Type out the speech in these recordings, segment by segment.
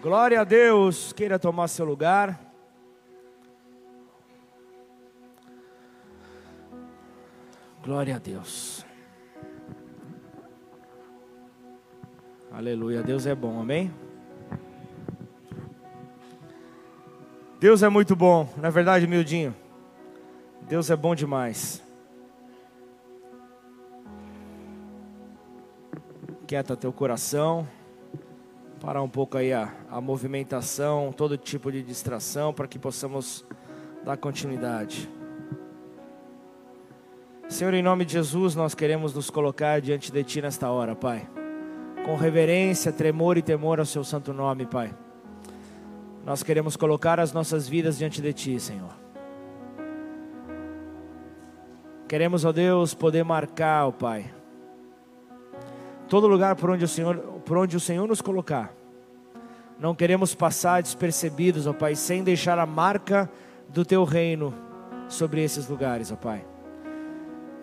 Glória a Deus. Queira tomar seu lugar. Glória a Deus. Aleluia. Deus é bom, amém? Deus é muito bom, na é verdade, miudinho. Deus é bom demais. Quieta teu coração. Parar um pouco aí a, a movimentação, todo tipo de distração, para que possamos dar continuidade. Senhor, em nome de Jesus, nós queremos nos colocar diante de Ti nesta hora, Pai. Com reverência, tremor e temor ao Seu santo nome, Pai. Nós queremos colocar as nossas vidas diante de Ti, Senhor. Queremos, ó Deus, poder marcar, ó Pai, todo lugar por onde o Senhor, por onde o Senhor nos colocar. Não queremos passar despercebidos, ó Pai, sem deixar a marca do Teu reino sobre esses lugares, ó Pai.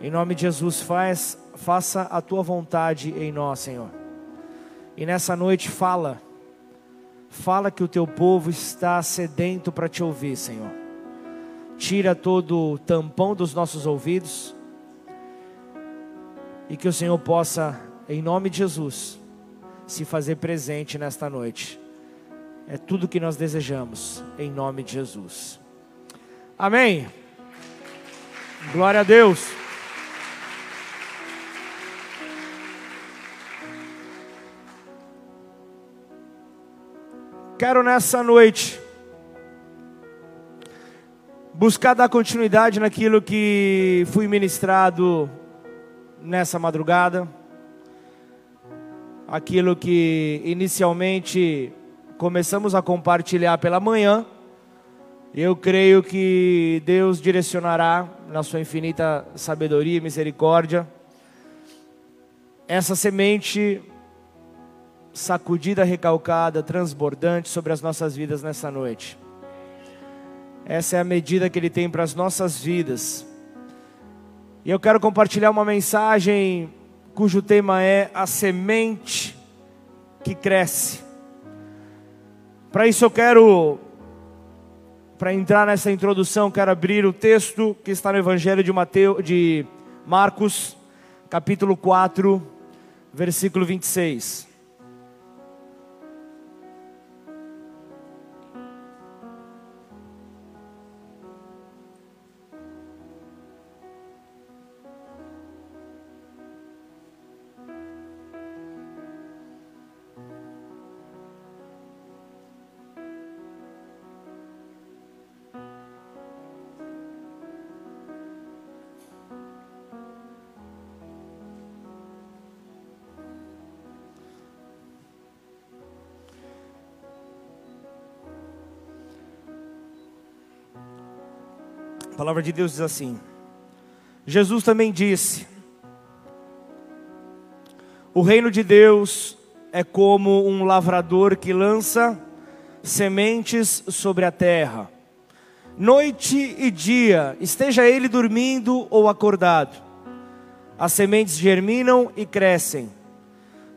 Em nome de Jesus, faz, faça a Tua vontade em nós, Senhor. E nessa noite fala Fala que o teu povo está sedento para te ouvir, Senhor. Tira todo o tampão dos nossos ouvidos. E que o Senhor possa, em nome de Jesus, se fazer presente nesta noite. É tudo que nós desejamos, em nome de Jesus. Amém. Glória a Deus. Quero nessa noite buscar dar continuidade naquilo que fui ministrado nessa madrugada, aquilo que inicialmente começamos a compartilhar pela manhã. Eu creio que Deus direcionará na sua infinita sabedoria e misericórdia essa semente sacudida, recalcada, transbordante sobre as nossas vidas nessa noite. Essa é a medida que Ele tem para as nossas vidas. E eu quero compartilhar uma mensagem cujo tema é a semente que cresce. Para isso eu quero, para entrar nessa introdução, quero abrir o texto que está no Evangelho de Mateus, de Marcos, capítulo 4, versículo 26. Palavra de Deus diz assim: Jesus também disse: O reino de Deus é como um lavrador que lança sementes sobre a terra. Noite e dia, esteja ele dormindo ou acordado, as sementes germinam e crescem,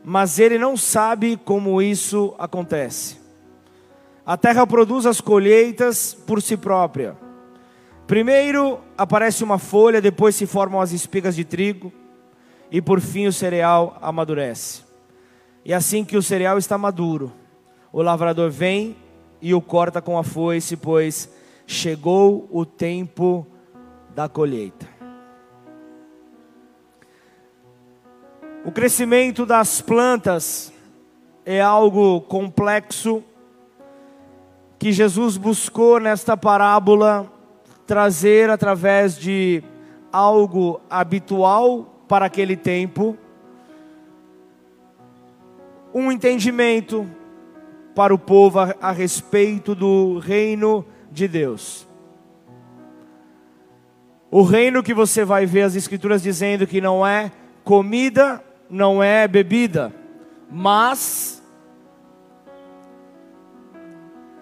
mas ele não sabe como isso acontece. A terra produz as colheitas por si própria Primeiro aparece uma folha, depois se formam as espigas de trigo, e por fim o cereal amadurece. E assim que o cereal está maduro, o lavrador vem e o corta com a foice, pois chegou o tempo da colheita. O crescimento das plantas é algo complexo que Jesus buscou nesta parábola trazer através de algo habitual para aquele tempo, um entendimento para o povo a, a respeito do reino de Deus. O reino que você vai ver as Escrituras dizendo que não é comida, não é bebida, mas.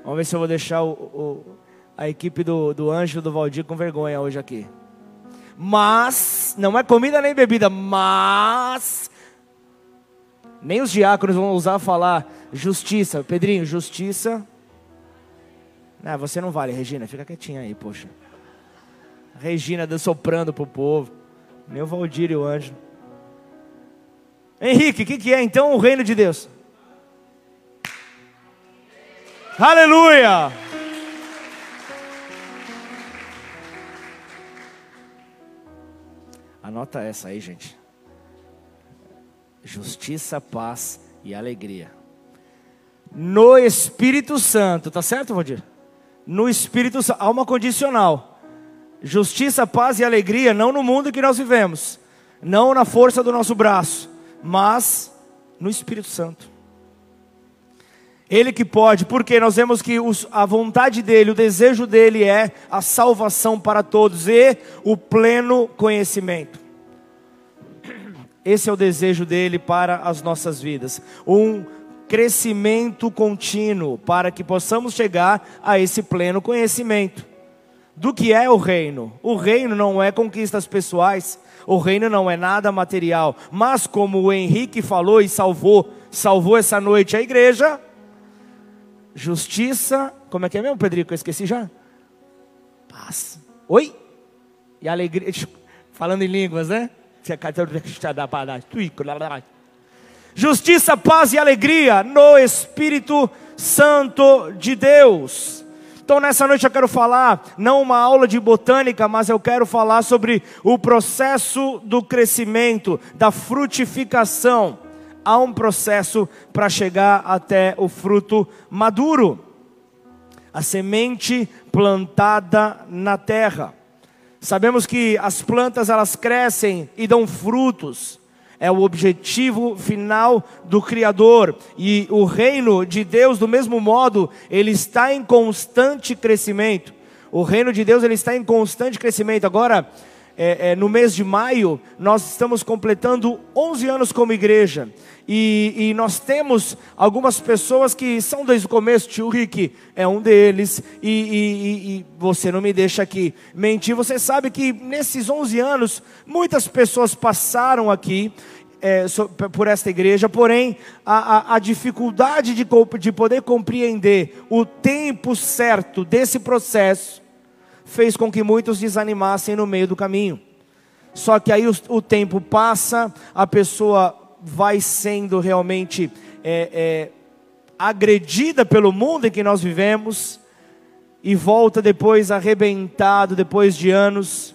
Vamos ver se eu vou deixar o, o a equipe do, do Anjo do Valdir com vergonha hoje aqui. Mas, não é comida nem bebida, mas. Nem os diáconos vão usar falar Justiça. Pedrinho, justiça. Não, você não vale, Regina. Fica quietinha aí, poxa. Regina soprando pro povo. Meu Valdir e o anjo. Henrique, o que, que é então o reino de Deus? Aleluia! Anota essa aí, gente. Justiça, paz e alegria. No Espírito Santo, tá certo, Valdir? No Espírito Santo, há uma condicional. Justiça, paz e alegria, não no mundo que nós vivemos, não na força do nosso braço, mas no Espírito Santo. Ele que pode, porque nós vemos que os, a vontade dele, o desejo dele é a salvação para todos e o pleno conhecimento. Esse é o desejo dele para as nossas vidas. Um crescimento contínuo para que possamos chegar a esse pleno conhecimento. Do que é o reino? O reino não é conquistas pessoais, o reino não é nada material, mas como o Henrique falou e salvou, salvou essa noite a igreja, justiça, como é que é mesmo, Pedrico? Eu esqueci já. Paz. Oi? E alegria, falando em línguas, né? Justiça, paz e alegria no Espírito Santo de Deus. Então, nessa noite eu quero falar, não uma aula de botânica, mas eu quero falar sobre o processo do crescimento, da frutificação há um processo para chegar até o fruto maduro. A semente plantada na terra. Sabemos que as plantas elas crescem e dão frutos. É o objetivo final do Criador. E o reino de Deus, do mesmo modo, ele está em constante crescimento. O reino de Deus ele está em constante crescimento. Agora, é, é, no mês de maio, nós estamos completando 11 anos como igreja. E, e, nós temos algumas pessoas que são desde o começo, tio Rick é um deles, e, e, e, você não me deixa aqui mentir. Você sabe que nesses 11 anos, muitas pessoas passaram aqui é, por esta igreja, porém, a, a, a dificuldade de, de poder compreender o tempo certo desse processo fez com que muitos desanimassem no meio do caminho. Só que aí o, o tempo passa, a pessoa vai sendo realmente é, é, agredida pelo mundo em que nós vivemos e volta depois arrebentado, depois de anos.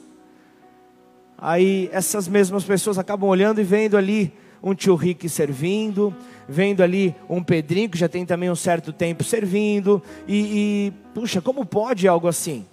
Aí essas mesmas pessoas acabam olhando e vendo ali um tio Rick servindo, vendo ali um Pedrinho que já tem também um certo tempo servindo, e, e puxa, como pode algo assim?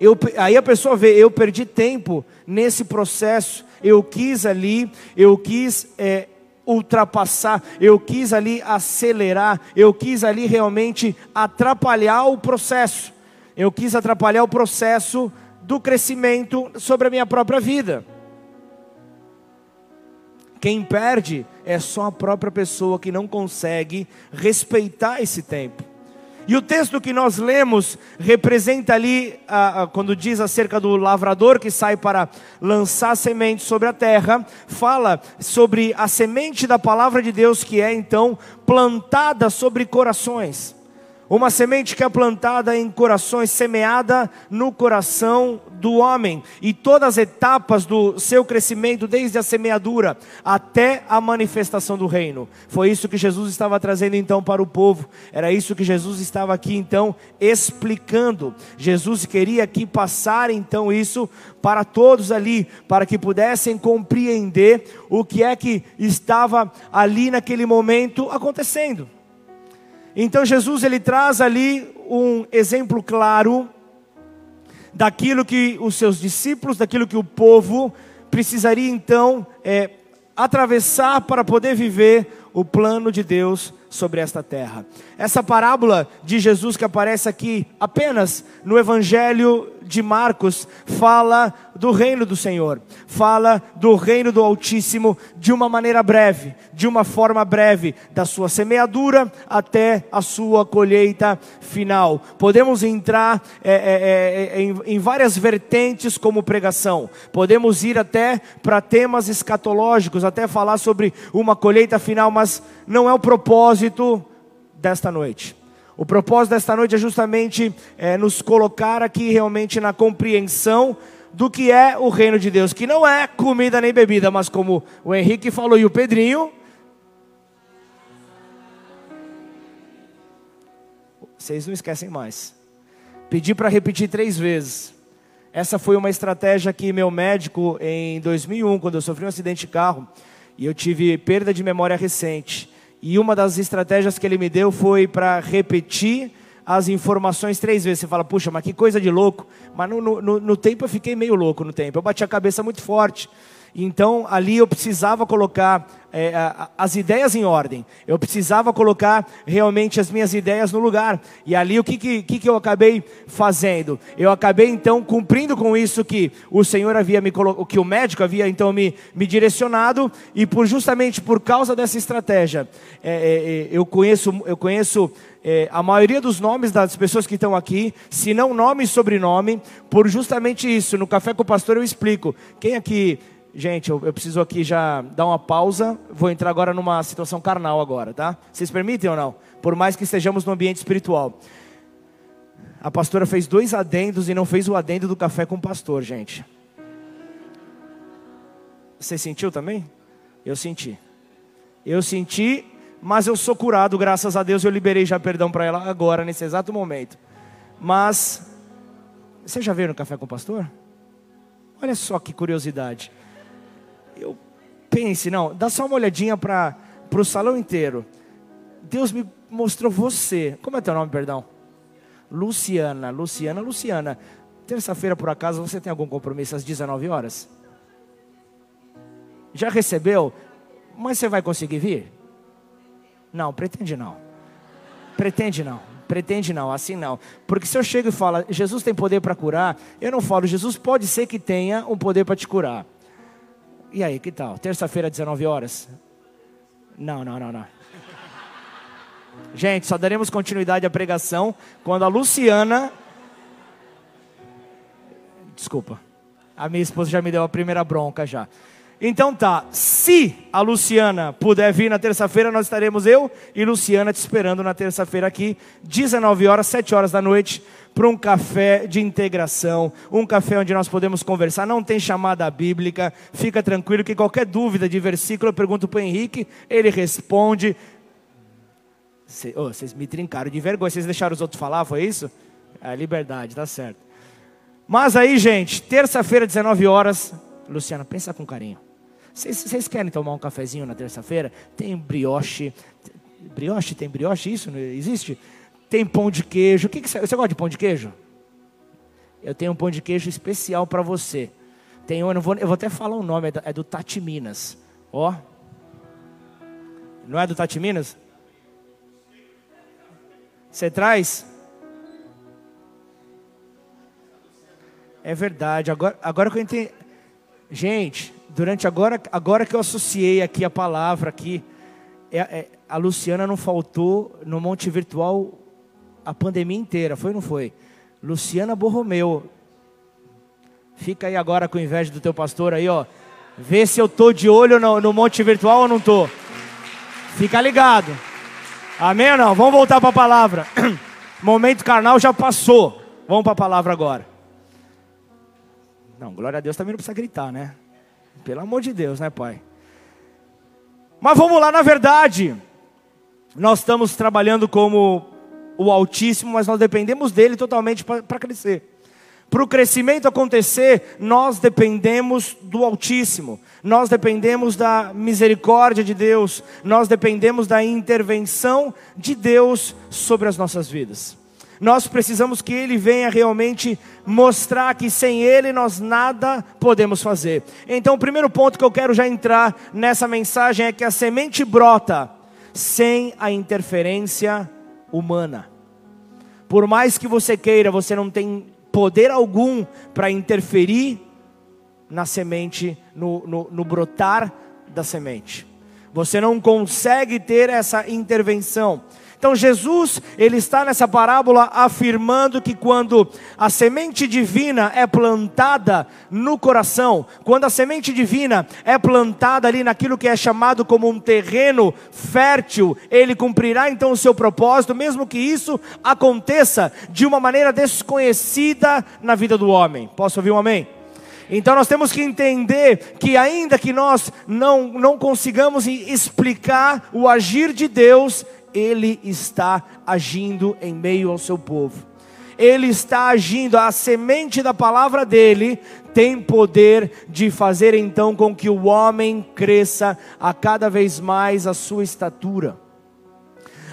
Eu, aí a pessoa vê, eu perdi tempo nesse processo, eu quis ali, eu quis é, ultrapassar, eu quis ali acelerar, eu quis ali realmente atrapalhar o processo, eu quis atrapalhar o processo do crescimento sobre a minha própria vida. Quem perde é só a própria pessoa que não consegue respeitar esse tempo. E o texto que nós lemos representa ali, ah, quando diz acerca do lavrador que sai para lançar semente sobre a terra, fala sobre a semente da palavra de Deus que é então plantada sobre corações. Uma semente que é plantada em corações, semeada no coração do homem, e todas as etapas do seu crescimento, desde a semeadura até a manifestação do reino. Foi isso que Jesus estava trazendo então para o povo, era isso que Jesus estava aqui então explicando. Jesus queria aqui passar então isso para todos ali, para que pudessem compreender o que é que estava ali naquele momento acontecendo. Então Jesus ele traz ali um exemplo claro daquilo que os seus discípulos, daquilo que o povo precisaria então é, atravessar para poder viver o plano de Deus sobre esta terra. Essa parábola de Jesus que aparece aqui apenas no Evangelho de Marcos fala do reino do Senhor, fala do reino do Altíssimo de uma maneira breve, de uma forma breve, da sua semeadura até a sua colheita final. Podemos entrar é, é, é, é em, em várias vertentes como pregação, podemos ir até para temas escatológicos, até falar sobre uma colheita final, mas não é o propósito desta noite. O propósito desta noite é justamente é, nos colocar aqui realmente na compreensão do que é o reino de Deus, que não é comida nem bebida, mas como o Henrique falou e o Pedrinho, vocês não esquecem mais. Pedi para repetir três vezes. Essa foi uma estratégia que meu médico, em 2001, quando eu sofri um acidente de carro, e eu tive perda de memória recente, e uma das estratégias que ele me deu foi para repetir as informações três vezes. Você fala, puxa, mas que coisa de louco. Mas no, no, no tempo eu fiquei meio louco no tempo. Eu bati a cabeça muito forte. Então ali eu precisava colocar é, as ideias em ordem, eu precisava colocar realmente as minhas ideias no lugar. E ali o que, que, que eu acabei fazendo? Eu acabei então cumprindo com isso que o Senhor havia me colocado, que o médico havia então me, me direcionado, e por justamente por causa dessa estratégia, é, é, é eu conheço, eu conheço é, a maioria dos nomes das pessoas que estão aqui, se não nome e sobrenome, por justamente isso. No Café com o Pastor eu explico. Quem aqui Gente, eu, eu, preciso aqui já dar uma pausa. Vou entrar agora numa situação carnal agora, tá? Vocês permitem ou não? Por mais que estejamos no ambiente espiritual. A pastora fez dois adendos e não fez o adendo do café com o pastor, gente. Você sentiu também? Eu senti. Eu senti, mas eu sou curado, graças a Deus. Eu liberei já perdão para ela agora, nesse exato momento. Mas, você já veio no café com o pastor? Olha só que curiosidade eu pense, não, dá só uma olhadinha para o salão inteiro. Deus me mostrou você. Como é teu nome, perdão? Luciana, Luciana, Luciana. Terça-feira, por acaso, você tem algum compromisso às 19 horas? Já recebeu? Mas você vai conseguir vir? Não, pretende não. Pretende não. Pretende não, assim não. Porque se eu chego e falo, Jesus tem poder para curar, eu não falo, Jesus pode ser que tenha um poder para te curar. E aí, que tal? Terça-feira, 19 horas? Não, não, não, não. Gente, só daremos continuidade à pregação quando a Luciana. Desculpa. A minha esposa já me deu a primeira bronca já. Então tá, se a Luciana puder vir na terça-feira, nós estaremos eu e Luciana te esperando na terça-feira aqui, 19 horas, 7 horas da noite, para um café de integração, um café onde nós podemos conversar. Não tem chamada bíblica, fica tranquilo que qualquer dúvida de versículo eu pergunto para o Henrique, ele responde. Cê, oh, vocês me trincaram de vergonha, vocês deixaram os outros falar, foi isso? É liberdade, tá certo. Mas aí, gente, terça-feira, 19 horas, Luciana, pensa com carinho. Vocês querem tomar um cafezinho na terça-feira? Tem brioche. Brioche? Tem brioche? Isso não existe? Tem pão de queijo. O que, que você, você gosta de pão de queijo? Eu tenho um pão de queijo especial para você. Tem eu, vou, eu vou até falar o nome, é do Tati Minas. Ó. Não é do Tati Minas? Você traz? É verdade. Agora, agora que eu entendi. Gente, durante agora, agora que eu associei aqui a palavra aqui, é, é, a Luciana não faltou no Monte Virtual a pandemia inteira, foi ou não foi? Luciana Borromeu. Fica aí agora com inveja do teu pastor aí, ó. Vê se eu tô de olho no, no monte virtual ou não tô. Fica ligado. Amém ou não? Vamos voltar para a palavra. Momento carnal já passou. Vamos para a palavra agora. Não, glória a Deus também não precisa gritar, né? Pelo amor de Deus, né, Pai? Mas vamos lá, na verdade, nós estamos trabalhando como o Altíssimo, mas nós dependemos dele totalmente para crescer. Para o crescimento acontecer, nós dependemos do Altíssimo, nós dependemos da misericórdia de Deus, nós dependemos da intervenção de Deus sobre as nossas vidas. Nós precisamos que Ele venha realmente mostrar que sem Ele nós nada podemos fazer. Então, o primeiro ponto que eu quero já entrar nessa mensagem é que a semente brota sem a interferência humana. Por mais que você queira, você não tem poder algum para interferir na semente, no, no, no brotar da semente. Você não consegue ter essa intervenção. Então Jesus, ele está nessa parábola afirmando que quando a semente divina é plantada no coração, quando a semente divina é plantada ali naquilo que é chamado como um terreno fértil, ele cumprirá então o seu propósito, mesmo que isso aconteça de uma maneira desconhecida na vida do homem. Posso ouvir um amém? Então nós temos que entender que, ainda que nós não, não consigamos explicar o agir de Deus, Ele está agindo em meio ao seu povo. Ele está agindo, a semente da palavra dele tem poder de fazer então com que o homem cresça a cada vez mais a sua estatura,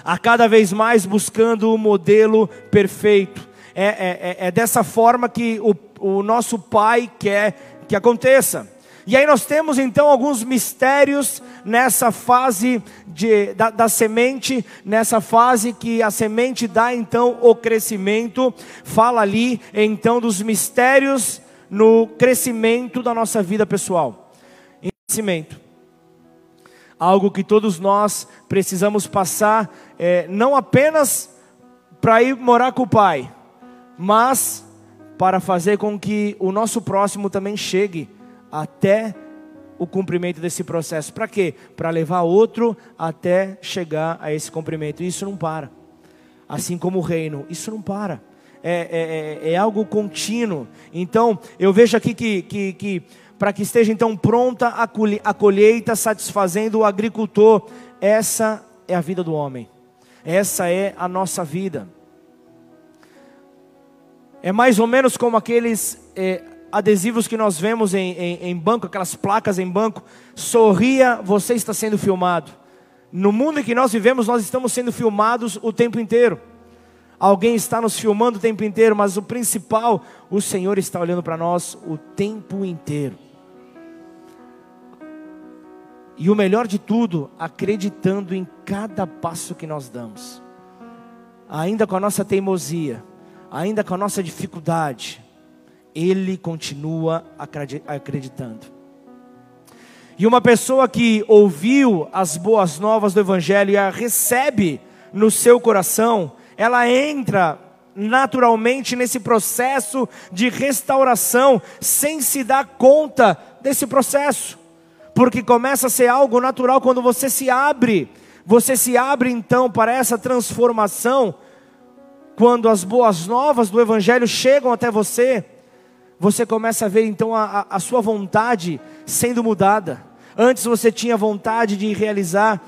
a cada vez mais buscando o modelo perfeito. É, é, é, é dessa forma que o o nosso Pai quer que aconteça. E aí nós temos então alguns mistérios nessa fase de, da, da, semente, nessa fase que a semente dá então o crescimento. Fala ali então dos mistérios no crescimento da nossa vida pessoal. Em crescimento. Algo que todos nós precisamos passar, é, não apenas para ir morar com o Pai, mas para fazer com que o nosso próximo também chegue até o cumprimento desse processo. Para quê? Para levar outro até chegar a esse cumprimento. Isso não para. Assim como o reino, isso não para. É, é, é, é algo contínuo. Então, eu vejo aqui que, que, que para que esteja então pronta a colheita, satisfazendo o agricultor, essa é a vida do homem. Essa é a nossa vida. É mais ou menos como aqueles é, adesivos que nós vemos em, em, em banco, aquelas placas em banco. Sorria, você está sendo filmado. No mundo em que nós vivemos, nós estamos sendo filmados o tempo inteiro. Alguém está nos filmando o tempo inteiro, mas o principal, o Senhor está olhando para nós o tempo inteiro. E o melhor de tudo, acreditando em cada passo que nós damos. Ainda com a nossa teimosia, ainda com a nossa dificuldade, Ele continua acreditando. E uma pessoa que ouviu as boas novas do Evangelho e a recebe no seu coração, ela entra naturalmente nesse processo de restauração, sem se dar conta desse processo, porque começa a ser algo natural quando você se abre, você se abre então para essa transformação quando as boas novas do Evangelho chegam até você, você começa a ver então a, a, sua vontade sendo mudada. Antes você tinha vontade de realizar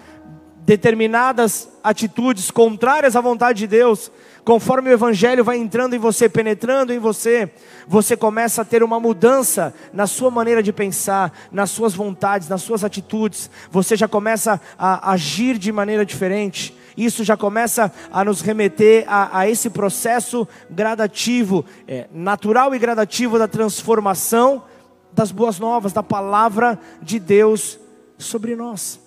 determinadas atitudes contrárias à vontade de Deus, conforme o Evangelho vai entrando em você, penetrando em você, você começa a ter uma mudança na sua maneira de pensar, nas suas vontades, nas suas atitudes, você já começa a agir de maneira diferente isso já começa a nos remeter a, a esse processo gradativo, é, natural e gradativo da transformação das boas novas, da palavra de Deus sobre nós.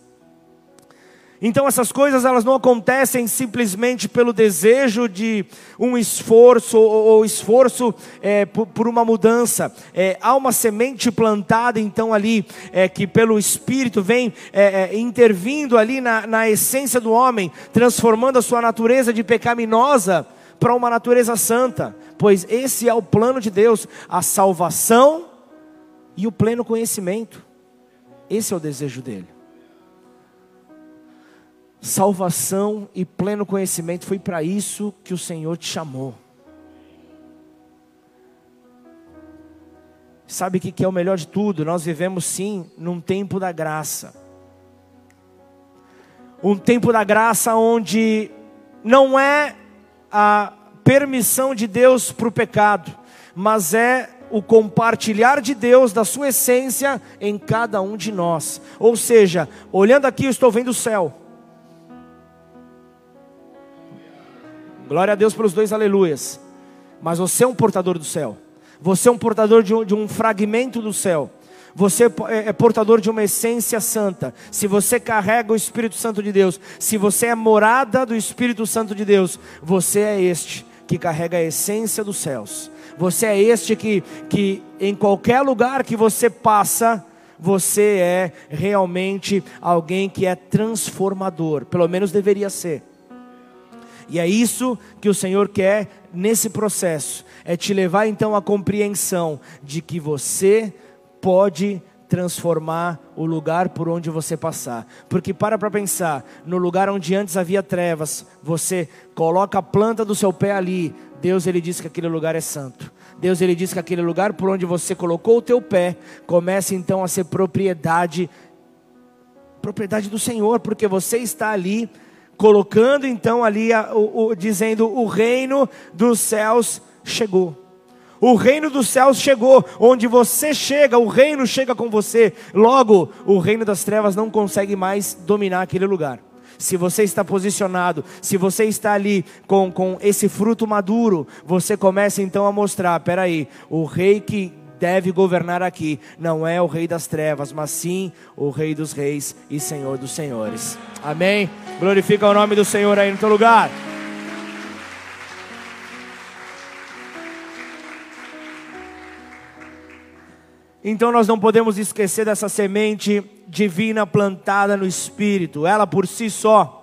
Então essas coisas elas não acontecem simplesmente pelo desejo de um esforço ou, esforço é, por, por, uma mudança. É, há uma semente plantada então ali é, que pelo Espírito vem é, é, intervindo ali na, na essência do homem, transformando a sua natureza de pecaminosa para uma natureza santa. Pois esse é o plano de Deus, a salvação e o pleno conhecimento. Esse é o desejo dele salvação e pleno conhecimento. Foi para isso que o Senhor te chamou. Sabe o que é o melhor de tudo? Nós vivemos sim num tempo da graça. Um tempo da graça onde não é a permissão de Deus para o pecado, mas é o compartilhar de Deus, da sua essência em cada um de nós. Ou seja, olhando aqui, eu estou vendo o céu. Glória a Deus pelos dois aleluias. Mas você é um portador do céu. Você é um portador de um, de um fragmento do céu. Você é, é portador de uma essência santa. Se você carrega o Espírito Santo de Deus, se você é morada do Espírito Santo de Deus, você é este que carrega a essência dos céus. Você é este que, que em qualquer lugar que você passa, você é realmente alguém que é transformador. Pelo menos deveria ser. E é isso que o Senhor quer nesse processo, é te levar então à compreensão de que você pode transformar o lugar por onde você passar. Porque para para pensar, no lugar onde antes havia trevas, você coloca a planta do seu pé ali, Deus ele diz que aquele lugar é santo. Deus ele diz que aquele lugar por onde você colocou o teu pé começa então a ser propriedade propriedade do Senhor, porque você está ali colocando então ali a, o, o, dizendo o reino dos céus chegou. O reino dos céus chegou, onde você chega, o reino chega com você. Logo, o reino das trevas não consegue mais dominar aquele lugar. Se você está posicionado, se você está ali com, com esse fruto maduro, você começa então a mostrar: peraí, o rei que deve governar aqui não é o rei das trevas, mas sim o rei dos reis e senhor dos senhores. Amém? Glorifica o nome do Senhor aí no teu lugar. Então nós não podemos esquecer dessa semente divina plantada no Espírito, ela por si só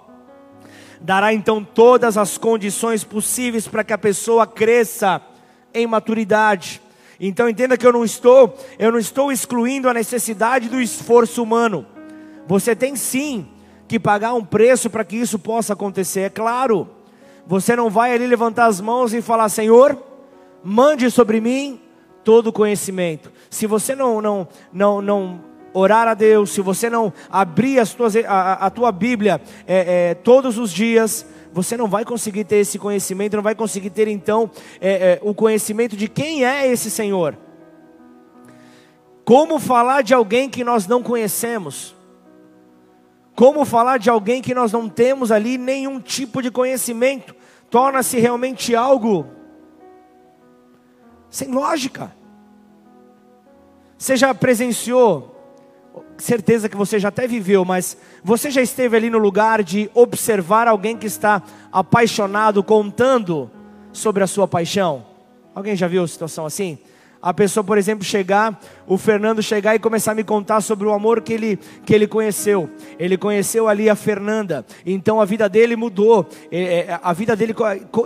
dará então todas as condições possíveis para que a pessoa cresça em maturidade. Então entenda que eu não estou, eu não estou excluindo a necessidade do esforço humano. Você tem sim que pagar um preço para que isso possa acontecer, é claro. Você não vai ali levantar as mãos e falar: "Senhor, mande sobre mim todo conhecimento. Se você não, não, não, não orar a Deus, se você não abrir as tuas, a, a tua Bíblia é, é, todos os dias, você não vai conseguir ter esse conhecimento, não vai conseguir ter então é, é, o conhecimento de quem é esse Senhor. Como falar de alguém que nós não conhecemos? Como falar de alguém que nós não temos ali nenhum tipo de conhecimento? Torna-se realmente algo sem lógica. Você já presenciou, certeza que você já até viveu, mas você já esteve ali no lugar de observar alguém que está apaixonado contando sobre a sua paixão? Alguém já viu situação assim? a pessoa, por exemplo, chegar, o Fernando chegar e começar a me contar sobre o amor que ele, que ele conheceu. Ele conheceu ali a Fernanda, então a vida dele mudou. É, é, a vida dele,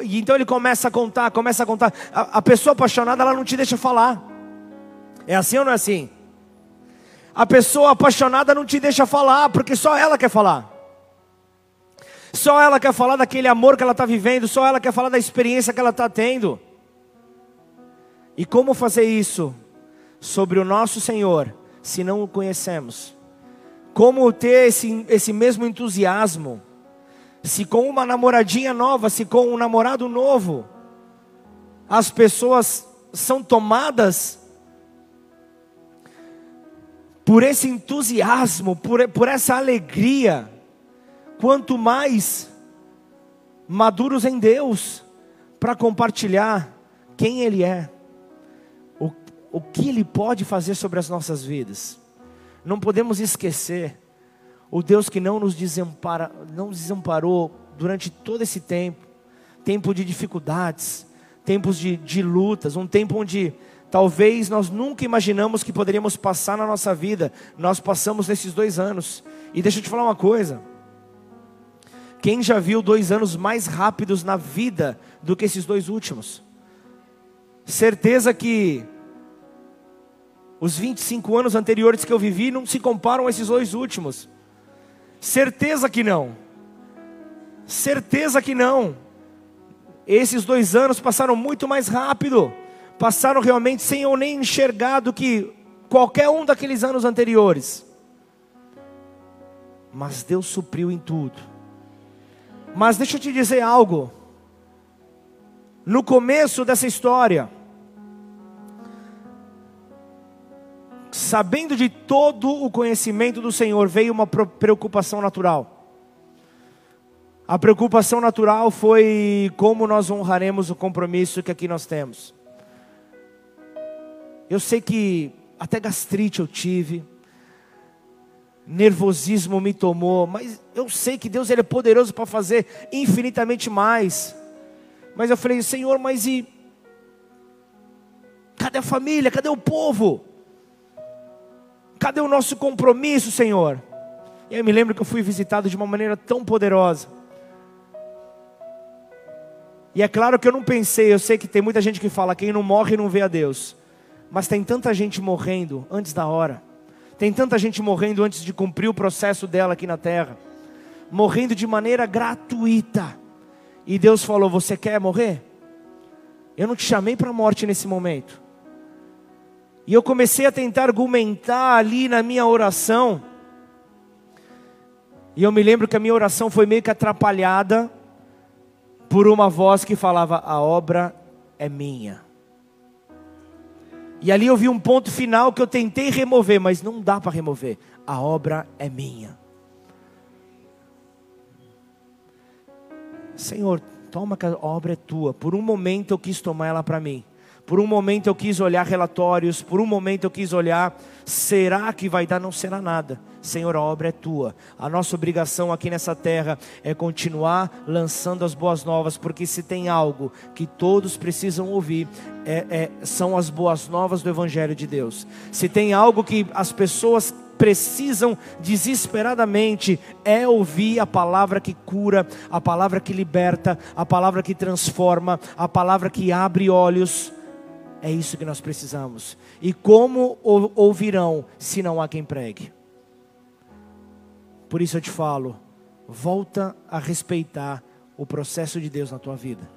então ele começa a contar, começa a contar. A pessoa apaixonada, ela não te deixa falar. É assim ou não é assim? A pessoa apaixonada não te deixa falar, porque só ela quer falar. Só ela quer falar daquele amor que ela está vivendo, só ela quer falar da experiência que ela está tendo. E como fazer isso sobre o nosso Senhor, se não o conhecemos? Como ter esse, esse mesmo entusiasmo? Se com uma namoradinha nova, se com um namorado novo, as pessoas são tomadas por esse entusiasmo, por, por essa alegria, quanto mais maduros em Deus, para compartilhar quem Ele é o que Ele pode fazer sobre as nossas vidas. Não podemos esquecer o Deus que não nos desempara, não desamparou durante todo esse tempo, tempo de dificuldades, tempos de, de lutas, um tempo onde talvez nós nunca imaginamos que poderíamos passar na nossa vida, nós passamos nesses dois anos. E deixa eu te falar uma coisa. Quem já viu dois anos mais rápidos na vida do que esses dois últimos? Certeza que os 25 anos anteriores que eu vivi não se comparam a esses dois últimos. Certeza que não. Certeza que não. Esses dois anos passaram muito mais rápido. Passaram realmente sem eu nem enxergar do que qualquer um daqueles anos anteriores. Mas Deus supriu em tudo. Mas deixa eu te dizer algo. No começo dessa história, sabendo de todo o conhecimento do Senhor, veio uma preocupação natural. A preocupação natural foi como nós honraremos o compromisso que aqui nós temos. Eu sei que até gastrite eu tive, nervosismo me tomou, mas eu sei que Deus ele é poderoso para fazer infinitamente mais. Mas eu falei, Senhor, mas e cadê a família? Cadê o povo? Cadê o nosso compromisso, Senhor? E eu me lembro que eu fui visitado de uma maneira tão poderosa. E é claro que eu não pensei, eu sei que tem muita gente que fala: quem não morre não vê a Deus. Mas tem tanta gente morrendo antes da hora. Tem tanta gente morrendo antes de cumprir o processo dela aqui na terra. Morrendo de maneira gratuita. E Deus falou: Você quer morrer? Eu não te chamei para a morte nesse momento. E eu comecei a tentar argumentar ali na minha oração. E eu me lembro que a minha oração foi meio que atrapalhada por uma voz que falava: A obra é minha. E ali eu vi um ponto final que eu tentei remover, mas não dá para remover. A obra é minha. Senhor, toma que a obra é tua. Por um momento eu quis tomar ela para mim. Por um momento eu quis olhar relatórios, por um momento eu quis olhar, será que vai dar? Não será nada. Senhor, a obra é tua. A nossa obrigação aqui nessa terra é continuar lançando as boas novas, porque se tem algo que todos precisam ouvir, é, é, são as boas novas do Evangelho de Deus. Se tem algo que as pessoas precisam desesperadamente é ouvir a palavra que cura, a palavra que liberta, a palavra que transforma, a palavra que abre olhos. É isso que nós precisamos. E como ouvirão se não há quem pregue? Por isso eu te falo, volta a respeitar o processo de Deus na tua vida.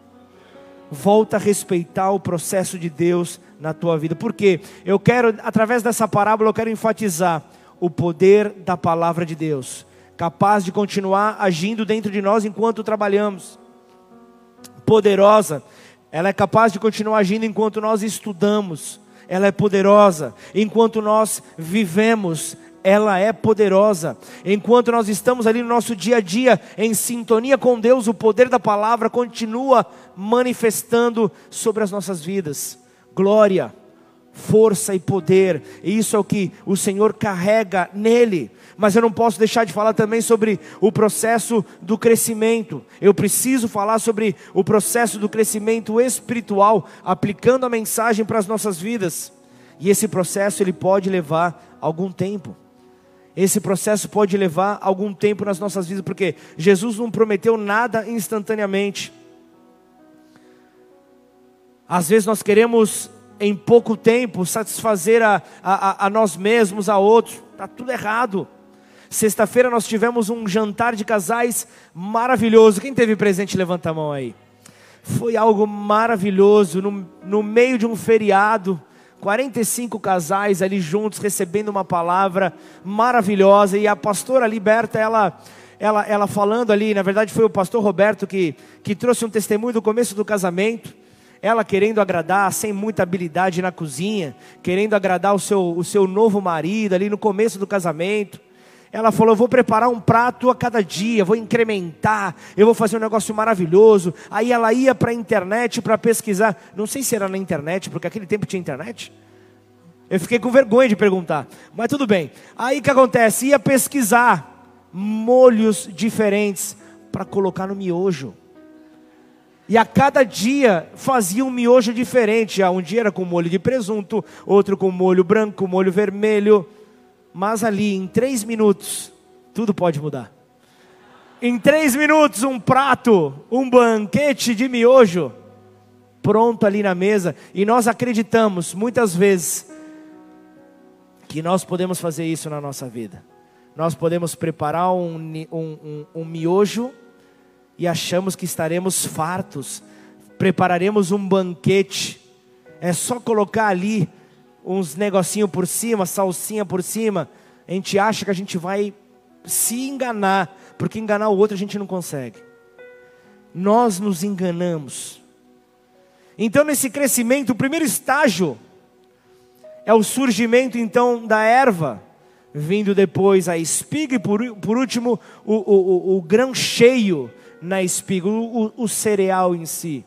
Volta a respeitar o processo de Deus na tua vida. Porque eu quero, através dessa parábola, eu quero enfatizar o poder da palavra de Deus, capaz de continuar agindo dentro de nós enquanto trabalhamos. Poderosa ela é capaz de continuar agindo enquanto nós estudamos. Ela é poderosa. Enquanto nós vivemos, ela é poderosa. Enquanto nós estamos ali no nosso dia a dia, em sintonia com Deus, o poder da palavra continua manifestando sobre as nossas vidas. Glória, força e poder. E isso é o que o Senhor carrega nele mas eu não posso deixar de falar também sobre o processo do crescimento. Eu preciso falar sobre o processo do crescimento espiritual, aplicando a mensagem para as nossas vidas. E esse processo ele pode levar algum tempo. Esse processo pode levar algum tempo nas nossas vidas, porque Jesus não prometeu nada instantaneamente. Às vezes nós queremos em pouco tempo satisfazer a, a, a nós mesmos, a outros, está tudo errado. Sexta-feira nós tivemos um jantar de casais maravilhoso. Quem teve presente, levanta a mão aí. Foi algo maravilhoso, no, no meio de um feriado. 45 casais ali juntos recebendo uma palavra maravilhosa e a pastora Liberta, ela ela, ela falando ali, na verdade foi o pastor Roberto que, que trouxe um testemunho do começo do casamento, ela querendo agradar, sem muita habilidade na cozinha, querendo agradar o seu, o seu novo marido ali no começo do casamento, ela falou: vou preparar um prato a cada dia, vou incrementar, eu vou fazer um negócio maravilhoso. Aí ela ia para a internet para pesquisar. Não sei se era na internet, porque aquele tempo tinha internet. Eu fiquei com vergonha de perguntar, mas tudo bem. Aí o que acontece? Ia pesquisar molhos diferentes para colocar no miojo. E a cada dia fazia um miojo diferente. Um dia era com molho de presunto, outro com molho branco, molho vermelho mas ali, em três minutos, tudo pode mudar. Em três minutos, um prato, um banquete de miojo, pronto ali na mesa. E nós acreditamos, muitas vezes, que nós podemos fazer isso na nossa vida. Nós podemos preparar um, um, um, um miojo e achamos que estaremos fartos. Prepararemos um banquete. É só colocar ali uns negocinho por cima, salsinha por cima, a gente acha que a gente vai se enganar, porque enganar o outro a gente não consegue. Nós nos enganamos. Então, nesse crescimento, o primeiro estágio é o surgimento então da erva, vindo depois a espiga e por, por último o, o, o, o grão cheio na espiga, o, o cereal em si.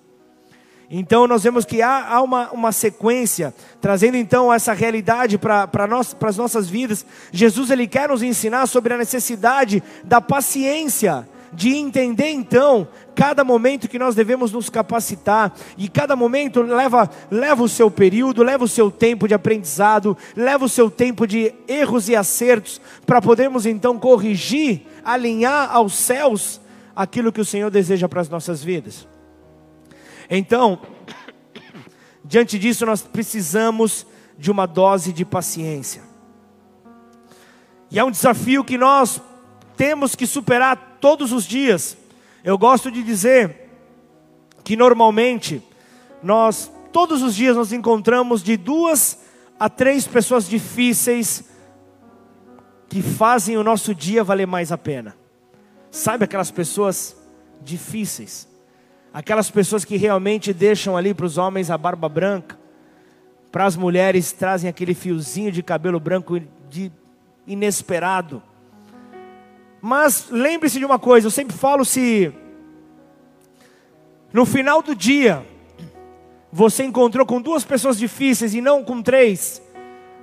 Então nós vemos que há, há uma, uma sequência, trazendo então essa realidade para nós, as nossas vidas. Jesus ele quer nos ensinar sobre a necessidade da paciência, de entender então cada momento que nós devemos nos capacitar, e cada momento leva, leva o seu período, leva o seu tempo de aprendizado, leva o seu tempo de erros e acertos, para podermos então corrigir, alinhar aos céus aquilo que o Senhor deseja para as nossas vidas. Então, diante disso, nós precisamos de uma dose de paciência. E é um desafio que nós temos que superar todos os dias. Eu gosto de dizer que normalmente nós todos os dias nos encontramos de duas a três pessoas difíceis que fazem o nosso dia valer mais a pena. Sabe aquelas pessoas difíceis? Aquelas pessoas que realmente deixam ali para os homens a barba branca, para as mulheres trazem aquele fiozinho de cabelo branco de inesperado. Mas lembre-se de uma coisa, eu sempre falo se no final do dia você encontrou com duas pessoas difíceis e não com três,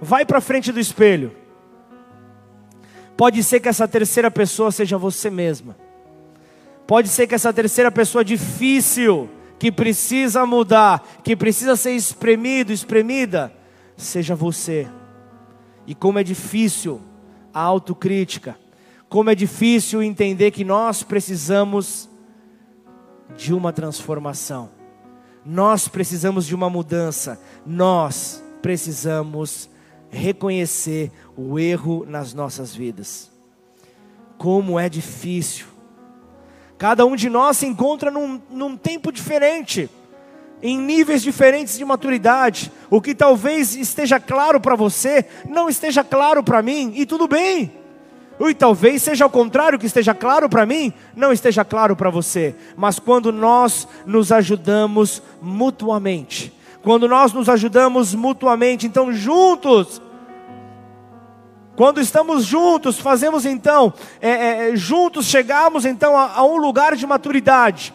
vai para frente do espelho. Pode ser que essa terceira pessoa seja você mesma. Pode ser que essa terceira pessoa difícil, que precisa mudar, que precisa ser espremido, espremida, seja você. E como é difícil a autocrítica, como é difícil entender que nós precisamos de uma transformação. Nós precisamos de uma mudança. Nós precisamos reconhecer o erro nas nossas vidas. Como é difícil. Cada um de nós se encontra num, num tempo diferente, em níveis diferentes de maturidade. O que talvez esteja claro para você, não esteja claro para mim, e tudo bem. E talvez seja o contrário, que esteja claro para mim, não esteja claro para você. Mas quando nós nos ajudamos mutuamente, quando nós nos ajudamos mutuamente, então juntos, quando estamos juntos, fazemos então, é, é, juntos chegamos então a, a um lugar de maturidade.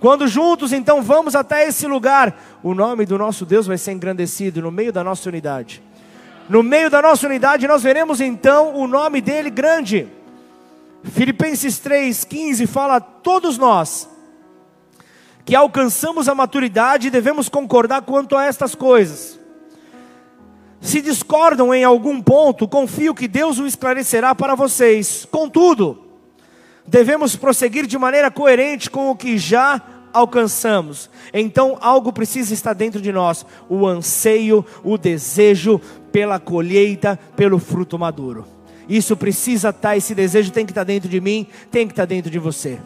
Quando juntos então vamos até esse lugar, o nome do nosso Deus vai ser engrandecido no meio da nossa unidade. No meio da nossa unidade, nós veremos então o nome dele grande. Filipenses 3,15 fala: todos nós que alcançamos a maturidade devemos concordar quanto a estas coisas. Se discordam em algum ponto, confio que Deus o esclarecerá para vocês. Contudo, devemos prosseguir de maneira coerente com o que já alcançamos. Então algo precisa estar dentro de nós: o anseio, o desejo pela colheita, pelo fruto maduro. Isso precisa estar, esse desejo tem que estar dentro de mim, tem que estar dentro de você.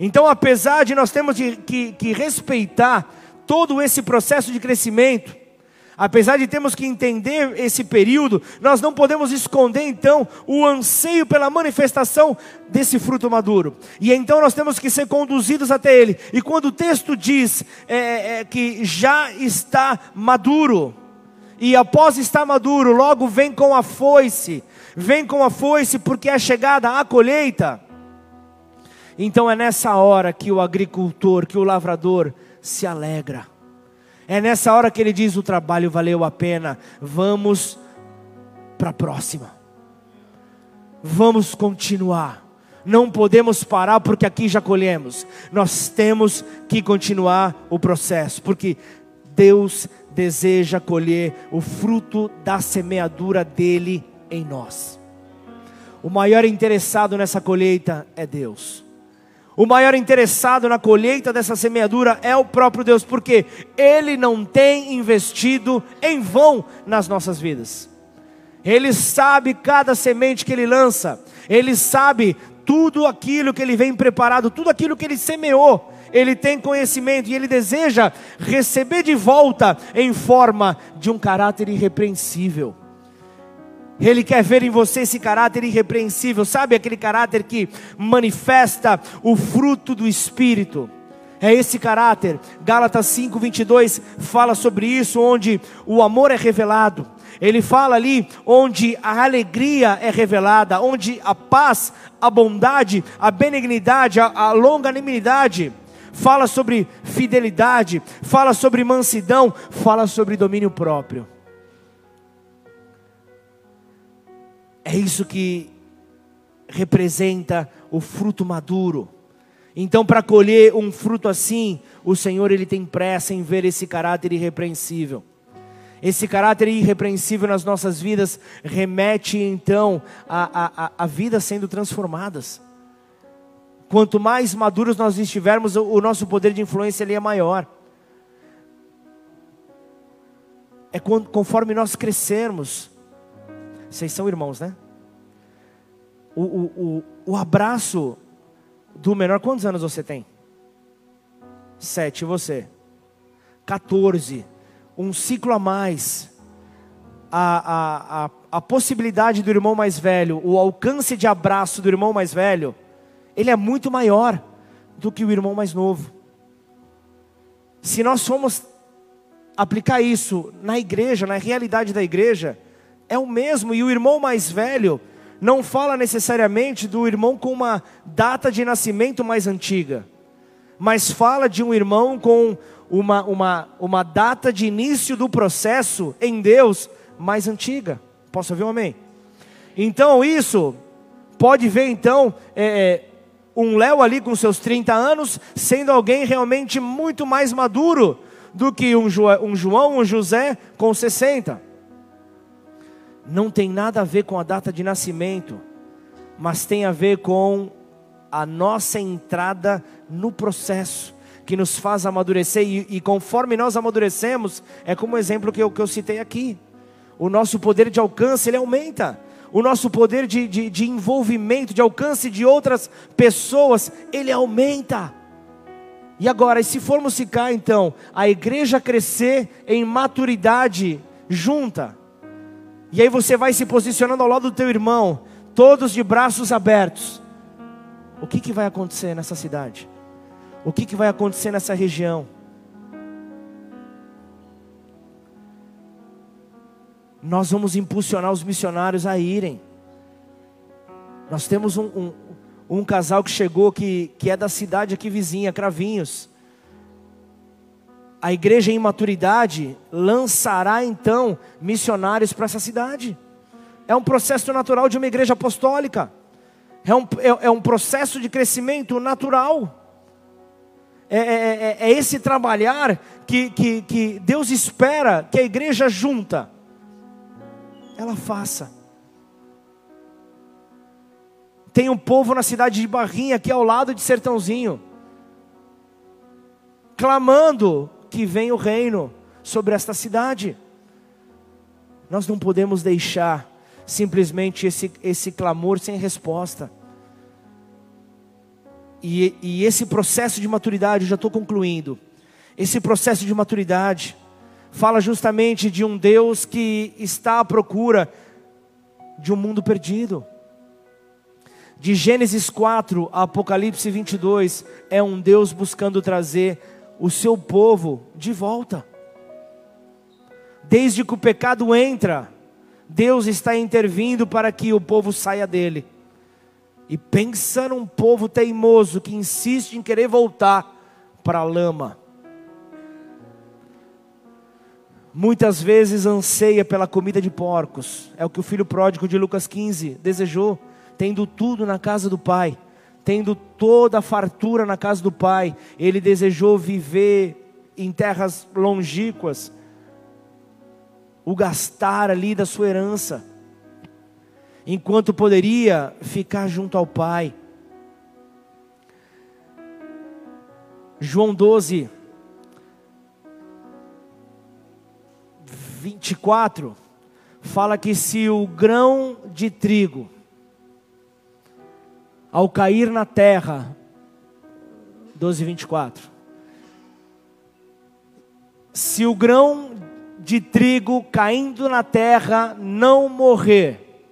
Então, apesar de nós termos de, que, que respeitar todo esse processo de crescimento, Apesar de termos que entender esse período, nós não podemos esconder então o anseio pela manifestação desse fruto maduro. E então nós temos que ser conduzidos até ele. E quando o texto diz é, é, que já está maduro, e após estar maduro, logo vem com a foice, vem com a foice, porque é chegada a colheita. Então é nessa hora que o agricultor, que o lavrador se alegra. É nessa hora que ele diz: o trabalho valeu a pena, vamos para a próxima. Vamos continuar. Não podemos parar porque aqui já colhemos. Nós temos que continuar o processo, porque Deus deseja colher o fruto da semeadura dele em nós. O maior interessado nessa colheita é Deus. O maior interessado na colheita dessa semeadura é o próprio Deus, porque Ele não tem investido em vão nas nossas vidas. Ele sabe cada semente que Ele lança, Ele sabe tudo aquilo que Ele vem preparado, tudo aquilo que Ele semeou. Ele tem conhecimento e ele deseja receber de volta em forma de um caráter irrepreensível. Ele quer ver em você esse caráter irrepreensível, sabe aquele caráter que manifesta o fruto do Espírito. É esse caráter. Gálatas 5:22 fala sobre isso, onde o amor é revelado. Ele fala ali onde a alegria é revelada, onde a paz, a bondade, a benignidade, a, a longanimidade, fala sobre fidelidade, fala sobre mansidão, fala sobre domínio próprio. É isso que representa o fruto maduro. Então, para colher um fruto assim, o Senhor ele tem pressa em ver esse caráter irrepreensível. Esse caráter irrepreensível nas nossas vidas remete então a, a, a vidas sendo transformadas. Quanto mais maduros nós estivermos, o, nosso poder de influência ele é maior. É quando, conforme nós crescermos, vocês são irmãos, né? O, o, o, o abraço do menor, quantos anos você tem? Sete, você? 14. Um ciclo a mais. A, a, a, a possibilidade do irmão mais velho, o alcance de abraço do irmão mais velho, ele é muito maior do que o irmão mais novo. Se nós formos aplicar isso na igreja, na realidade da igreja, é o mesmo, e o irmão mais velho não fala necessariamente do irmão com uma data de nascimento mais antiga, mas fala de um irmão com uma, uma, uma data de início do processo em Deus mais antiga. Posso ouvir um amém? Então, isso pode ver, então, é, é um Léo ali com seus 30 anos, sendo alguém realmente muito mais maduro do que um, jo um João, um José com 60. Não tem nada a ver com a data de nascimento, mas tem a ver com a nossa entrada no processo que nos faz amadurecer, e, e conforme nós amadurecemos, é como o exemplo que eu, que eu citei aqui. O nosso poder de alcance ele aumenta, o nosso poder de, de, de envolvimento, de alcance de outras pessoas, ele aumenta. E agora, e se formos ficar então, a igreja crescer em maturidade junta, e aí você vai se posicionando ao lado do teu irmão, todos de braços abertos. O que, que vai acontecer nessa cidade? o que, que vai acontecer nessa região. Nós vamos impulsionar os missionários a irem. Nós temos um, um, um casal que chegou que, que é da cidade aqui vizinha, Cravinhos. A igreja em maturidade lançará então missionários para essa cidade. É um processo natural de uma igreja apostólica. É um, é, é um processo de crescimento natural. É, é, é, é, esse trabalhar que, que, que Deus espera que a igreja junta, ela faça. Tem um povo na cidade de Barrinha, aqui ao lado de Sertãozinho, clamando que venha o reino sobre esta cidade. Nós não podemos deixar simplesmente esse, esse clamor sem resposta. E, e esse processo de maturidade, eu já estou concluindo. Esse processo de maturidade fala justamente de um Deus que está à procura de um mundo perdido. De Gênesis 4 a Apocalipse 22, é um Deus buscando trazer o seu povo de volta. Desde que o pecado entra, Deus está intervindo para que o povo saia dele. E pensa num povo teimoso que insiste em querer voltar para a lama. Muitas vezes anseia pela comida de porcos. É o que o filho pródigo de Lucas 15 desejou, tendo tudo na casa do pai, tendo toda a fartura na casa do pai. Ele desejou viver em terras longínquas, o gastar ali da sua herança enquanto poderia ficar junto ao Pai. João 12, 24, fala que se o grão de trigo, ao cair na terra, 12, 24, se o grão de trigo caindo na terra não morrer,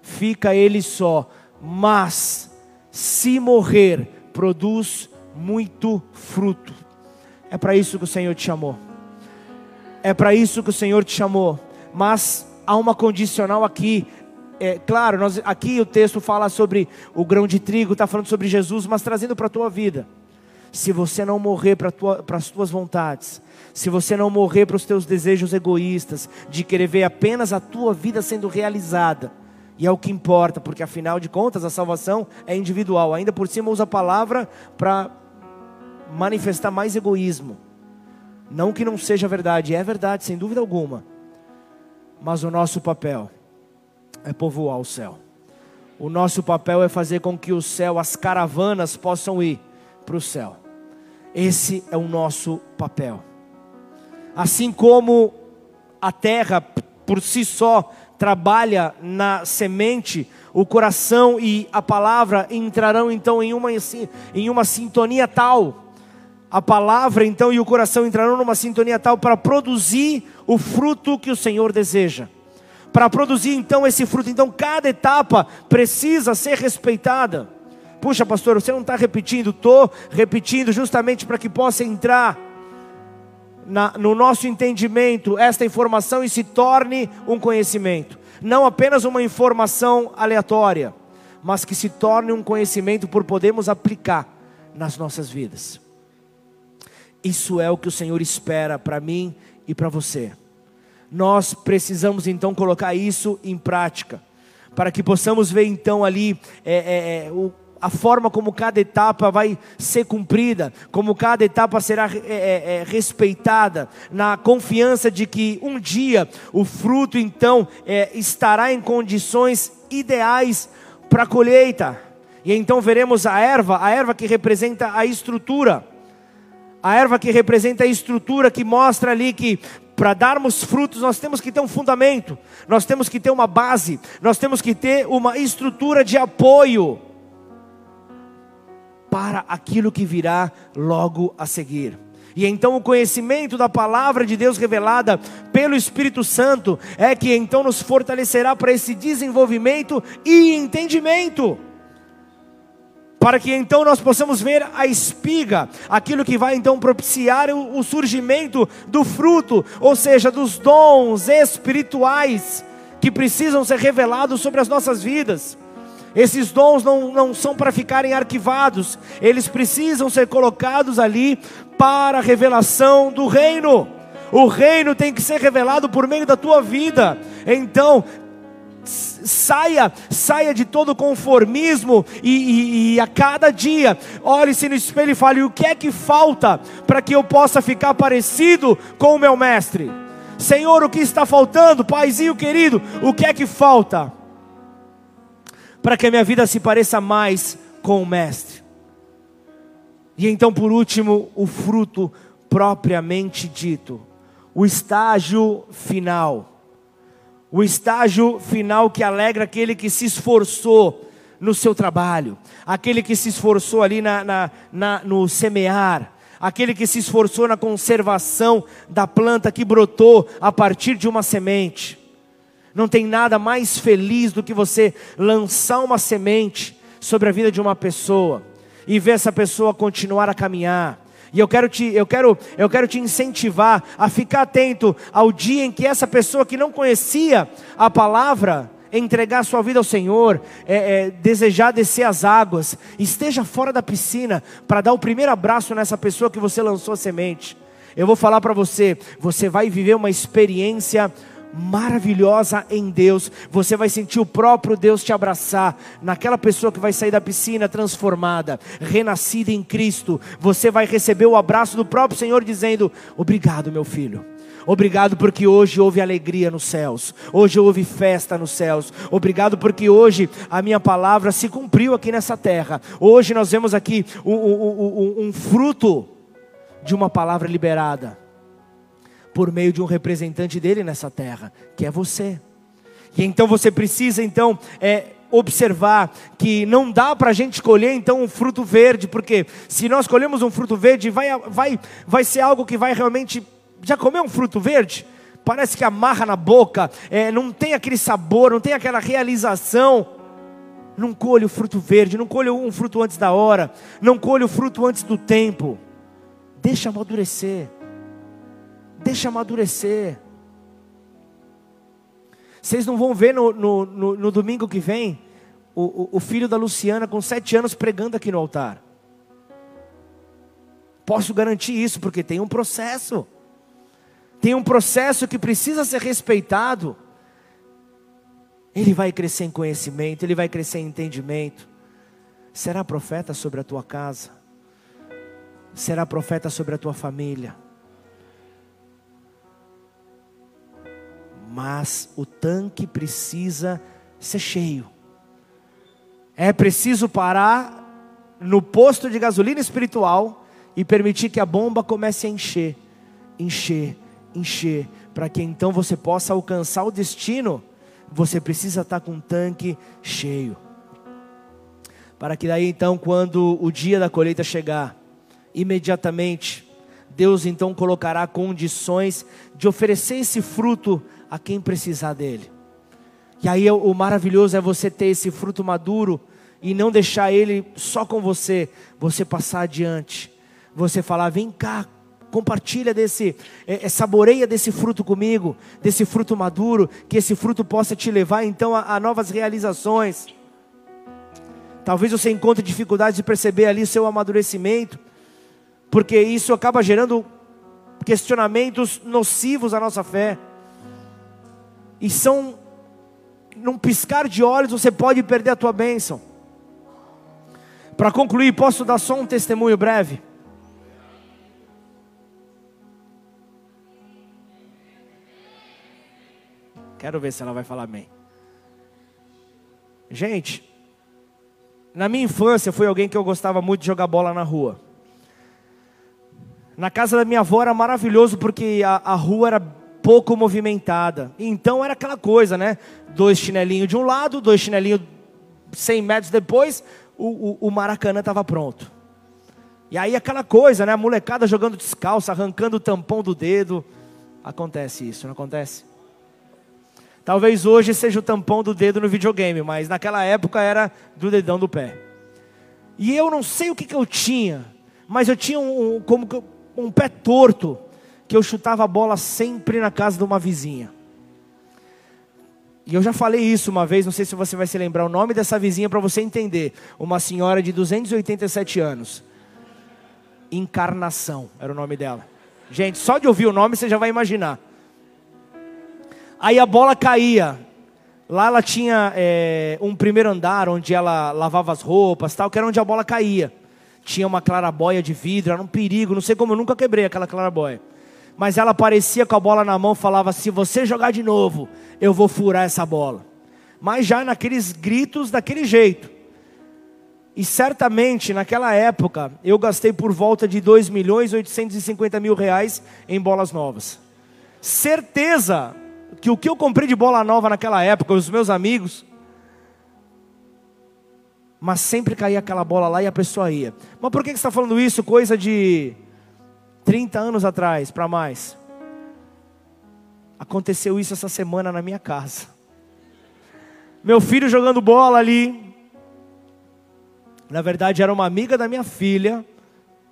fica ele só, mas se morrer, produz muito fruto. É para isso que o Senhor te chamou. É para isso que o Senhor te chamou. Mas há uma condicional aqui. É, claro, nós, aqui o texto fala sobre o grão de trigo, está falando sobre Jesus, mas trazendo para a tua vida. Se você não morrer para tua, as tuas vontades, se você não morrer para os teus desejos egoístas, de querer ver apenas a tua vida sendo realizada, e é o que importa, porque afinal de contas a salvação é individual. Ainda por cima usa a palavra para manifestar mais egoísmo. Não que não seja verdade, é verdade, sem dúvida alguma. Mas o nosso papel é povoar o céu. O nosso papel é fazer com que o céu, as caravanas possam ir para o céu. Esse é o nosso papel. Assim como a terra por si só trabalha na semente, o coração e a palavra entrarão então em uma, em uma sintonia tal. A palavra então e o coração entrarão numa sintonia tal para produzir o fruto que o Senhor deseja. Para produzir então esse fruto, então cada etapa precisa ser respeitada. Puxa, pastor, você não está repetindo? Estou repetindo justamente para que possa entrar na, no nosso entendimento esta informação e se torne um conhecimento. Não apenas uma informação aleatória, mas que se torne um conhecimento por podermos aplicar nas nossas vidas. Isso é o que o Senhor espera para mim e para você. Nós precisamos então colocar isso em prática, para que possamos ver então ali é, é, é, o, a forma como cada etapa vai ser cumprida, como cada etapa será é, é, é, respeitada, na confiança de que um dia o fruto então é, estará em condições ideais para a colheita. E então veremos a erva, a erva que representa a estrutura. A erva que representa a estrutura que mostra ali que para darmos frutos, nós temos que ter um fundamento, nós temos que ter uma base, nós temos que ter uma estrutura de apoio para aquilo que virá logo a seguir. E então o conhecimento da palavra de Deus revelada pelo Espírito Santo é que então nos fortalecerá para esse desenvolvimento e entendimento. Para que então nós possamos ver a espiga, aquilo que vai então propiciar o, surgimento do fruto, ou seja, dos dons espirituais que precisam ser revelados sobre as nossas vidas. Esses dons não, não são para ficarem arquivados, eles precisam ser colocados ali para a revelação do reino. O reino tem que ser revelado por meio da tua vida. Então, saia, saia de todo conformismo e, e, e, a cada dia olhe-se no espelho e fale: o que é que falta para que eu possa ficar parecido com o meu mestre? Senhor, o que está faltando? Paizinho querido, o que é que falta? para que a minha vida se pareça mais com o Mestre. E então, por último, o fruto propriamente dito, o estágio final. O estágio final que alegra aquele que se esforçou no seu trabalho, aquele que se esforçou ali na, na, na, no semear, aquele que se esforçou na conservação da planta que brotou a partir de uma semente. Não tem nada mais feliz do que você lançar uma semente sobre a vida de uma pessoa e ver essa pessoa continuar a caminhar. E eu quero te, eu quero, eu quero te incentivar a ficar atento ao dia em que essa pessoa que não conhecia a palavra entregar sua vida ao Senhor, é, é, desejar descer as águas, esteja fora da piscina para dar o primeiro abraço nessa pessoa que você lançou a semente. Eu vou falar para você, você vai viver uma experiência maravilhosa em Deus. Você vai sentir o próprio Deus te abraçar, naquela pessoa que vai sair da piscina transformada, renascida em Cristo. Você vai receber o abraço do próprio Senhor dizendo: Obrigado, meu filho. Obrigado porque hoje houve alegria nos céus, hoje houve festa nos céus. Obrigado porque hoje a minha palavra se cumpriu aqui nessa terra. Hoje nós vemos aqui um, um, um, um fruto de uma palavra liberada por meio de um representante dele nessa terra, que é você. E então você precisa então é, observar que não dá para a gente escolher então um fruto verde, porque se nós escolhemos um fruto verde, vai, vai, vai ser algo que vai realmente. Já comeu um fruto verde? Parece que amarra na boca, é, não tem aquele sabor, não tem aquela realização. Não colhe o fruto verde, não colhe um fruto antes da hora, não colhe o fruto antes do tempo. Deixa amadurecer. Deixa amadurecer. Vocês não vão ver no, no, no, no domingo que vem o, o, o filho da Luciana com sete anos pregando aqui no altar. Posso garantir isso, porque tem um processo. Tem um processo que precisa ser respeitado. Ele vai crescer em conhecimento, ele vai crescer em entendimento. Será profeta sobre a tua casa. Será profeta sobre a tua família. Mas o tanque precisa ser cheio. É preciso parar no posto de gasolina espiritual e permitir que a bomba comece a encher, encher, encher, Para que então você possa alcançar o destino, você precisa estar com um tanque cheio. Para que daí então, quando o dia da colheita chegar, imediatamente, Deus então colocará condições de oferecer esse fruto a quem precisar dele. E aí o maravilhoso é você ter esse fruto maduro e não deixar ele só com você, você passar adiante. Você falar, vem cá, compartilha desse, é, é, saboreia desse fruto comigo, desse fruto maduro, que esse fruto possa te levar então a, a novas realizações. Talvez você encontre dificuldade de perceber ali seu amadurecimento, porque isso acaba gerando questionamentos nocivos à nossa fé. E são, num piscar de olhos, você pode perder a tua bênção. Para concluir, posso dar só um testemunho breve? Quero ver se ela vai falar amém. Gente, na minha infância foi alguém que eu gostava muito de jogar bola na rua. Na casa da minha avó era maravilhoso porque a, a rua era pouco movimentada. Então era aquela coisa, né? Dois chinelinhos de um lado, dois chinelinhos 100 metros depois, o, o, o Maracanã estava pronto. E aí aquela coisa, né? A molecada jogando descalço, arrancando o tampão do dedo. Acontece isso, não acontece? Talvez hoje seja o tampão do dedo no videogame, mas naquela época era do dedão do pé. E eu não sei o que, que eu tinha, mas eu tinha um, como um pé torto, que eu chutava a bola sempre na casa de uma vizinha. E eu já falei isso uma vez, não sei se você vai se lembrar o nome dessa vizinha para você entender. Uma senhora de 287 anos. Encarnação era o nome dela. Gente, só de ouvir o nome você já vai imaginar. Aí a bola caía. Lá ela tinha é, um primeiro andar onde ela lavava as roupas, tal, que era onde a bola caía. Tinha uma clarabóia de vidro, era um perigo. Não sei como eu nunca quebrei aquela clarabóia mas ela aparecia com a bola na mão, falava: se você jogar de novo, eu vou furar essa bola. Mas já naqueles gritos daquele jeito. E certamente naquela época eu gastei por volta de 2 milhões e 850 mil reais em bolas novas. Certeza que o que eu comprei de bola nova naquela época, os meus amigos, mas sempre caía aquela bola lá e a pessoa ia. Mas por que você está falando isso? Coisa de 30 anos atrás, para mais. Aconteceu isso essa semana na minha casa. Meu filho jogando bola ali. Na verdade, era uma amiga da minha filha.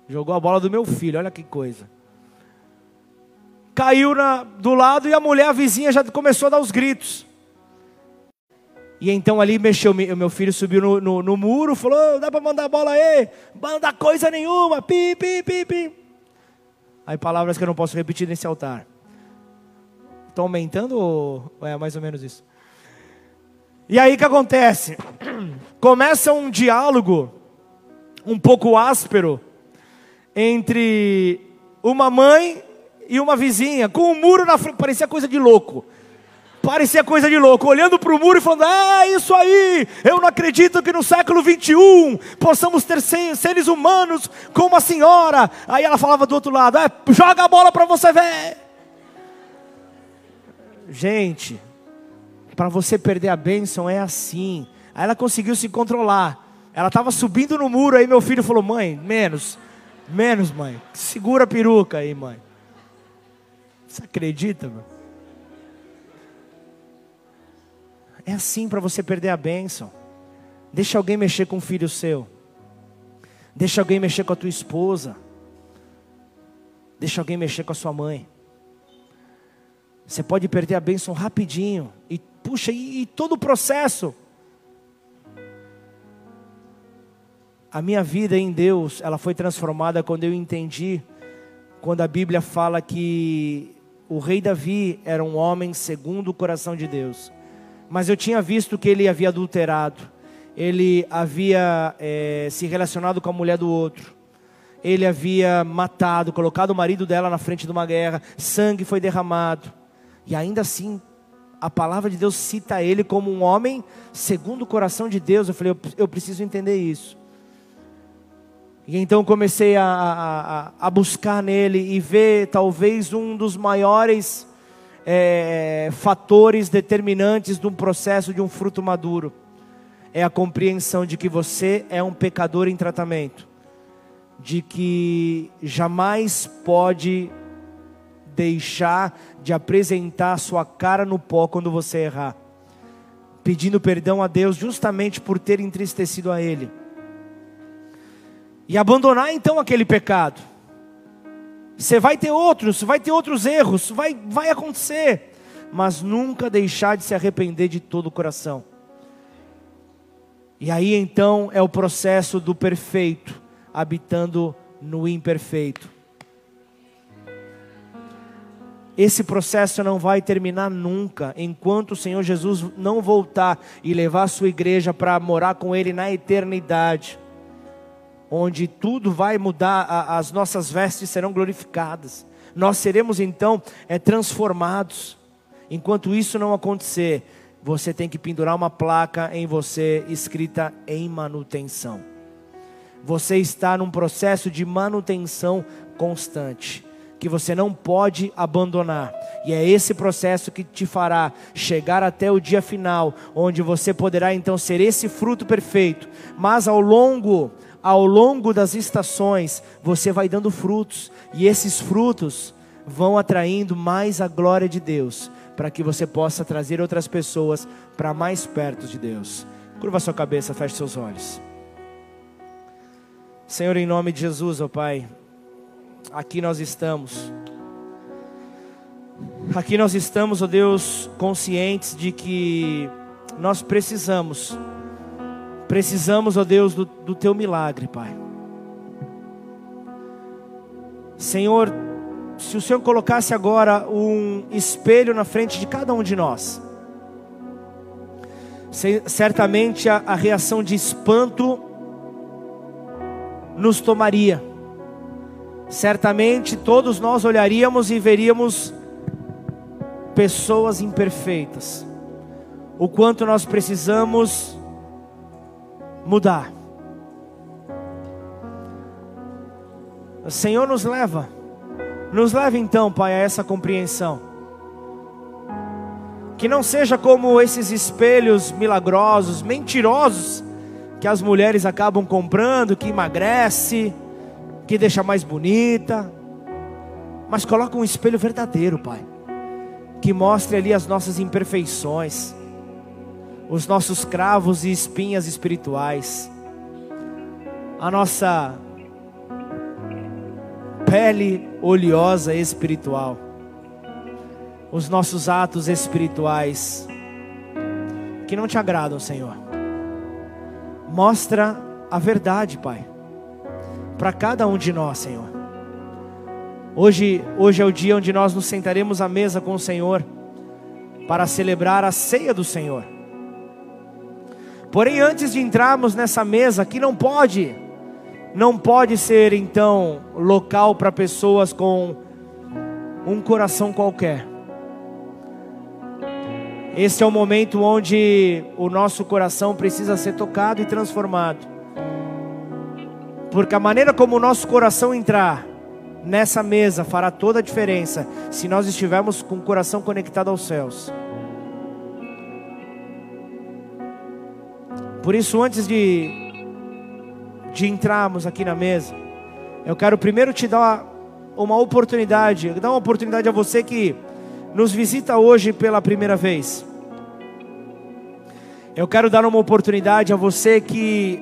Jogou a bola do meu filho, olha que coisa. Caiu na, do lado e a mulher, a vizinha, já começou a dar os gritos. E então ali mexeu, meu filho subiu no, no, no muro, falou: dá para mandar bola aí? Manda coisa nenhuma, pi, pi, pi, pi. Aí palavras que eu não posso repetir nesse altar. Estão aumentando ou é mais ou menos isso? E aí o que acontece? Começa um diálogo um pouco áspero entre uma mãe e uma vizinha, com um muro na frente, parecia coisa de louco. Parecia coisa de louco, olhando para o muro e falando: É isso aí, eu não acredito que no século 21 possamos ter seres humanos como a senhora. Aí ela falava do outro lado: é, Joga a bola para você ver. Gente, para você perder a bênção é assim. Aí ela conseguiu se controlar. Ela estava subindo no muro, aí meu filho falou: Mãe, menos, menos, mãe. Segura a peruca aí, mãe. Você acredita, mano? É assim para você perder a bênção. Deixa alguém mexer com o filho seu. Deixa alguém mexer com a tua esposa. Deixa alguém mexer com a sua mãe. Você pode perder a bênção rapidinho. E puxa, e, e todo o processo. A minha vida em Deus, ela foi transformada quando eu entendi, quando a Bíblia fala que o rei Davi era um homem segundo o coração de Deus mas eu tinha visto que ele havia adulterado, ele havia é, se relacionado com a mulher do outro, ele havia matado, colocado o marido dela na frente de uma guerra, sangue foi derramado, e ainda assim a palavra de Deus cita ele como um homem segundo o coração de Deus. Eu falei, eu, eu preciso entender isso. E então comecei a, a, a buscar nele e ver talvez um dos maiores é, fatores determinantes de um processo de um fruto maduro. É a compreensão de que você é um pecador em tratamento, de que jamais pode deixar de apresentar sua cara no pó quando você errar, pedindo perdão a Deus justamente por ter entristecido a Ele, e abandonar então aquele pecado. Você vai ter outros, vai ter outros erros, vai, vai acontecer, mas nunca deixar de se arrepender de todo o coração. E aí então é o processo do perfeito habitando no imperfeito. Esse processo não vai terminar nunca, enquanto o Senhor Jesus não voltar e levar a sua igreja para morar com Ele na eternidade, onde tudo vai mudar, as nossas vestes serão glorificadas, nós seremos então é, transformados. Enquanto isso não acontecer, você tem que pendurar uma placa em você escrita em manutenção. Você está num processo de manutenção constante que você não pode abandonar. E é esse processo que te fará chegar até o dia final, onde você poderá então ser esse fruto perfeito. Mas ao longo, ao longo das estações, você vai dando frutos, e esses frutos vão atraindo mais a glória de Deus, para que você possa trazer outras pessoas para mais perto de Deus. Curva sua cabeça, feche seus olhos. Senhor, em nome de Jesus, ó oh Pai, aqui nós estamos. Aqui nós estamos, ó oh Deus, conscientes de que nós precisamos, precisamos, ó Deus, do, do Teu milagre, Pai. Senhor, se o Senhor colocasse agora um espelho na frente de cada um de nós, certamente a, a reação de espanto nos tomaria certamente todos nós olharíamos e veríamos pessoas imperfeitas. O quanto nós precisamos mudar. O Senhor nos leva, nos leva então, Pai, a essa compreensão. Que não seja como esses espelhos milagrosos, mentirosos, que as mulheres acabam comprando, que emagrece, que deixa mais bonita. Mas coloca um espelho verdadeiro, Pai, que mostre ali as nossas imperfeições, os nossos cravos e espinhas espirituais, a nossa pele oleosa espiritual, os nossos atos espirituais que não te agradam, Senhor. Mostra a verdade, Pai para cada um de nós, Senhor. Hoje, hoje é o dia onde nós nos sentaremos à mesa com o Senhor para celebrar a ceia do Senhor. Porém, antes de entrarmos nessa mesa, que não pode, não pode ser então local para pessoas com um coração qualquer. Esse é o momento onde o nosso coração precisa ser tocado e transformado. Porque a maneira como o nosso coração entrar nessa mesa fará toda a diferença se nós estivermos com o coração conectado aos céus. Por isso, antes de, de entrarmos aqui na mesa, eu quero primeiro te dar uma oportunidade, dar uma oportunidade a você que nos visita hoje pela primeira vez. Eu quero dar uma oportunidade a você que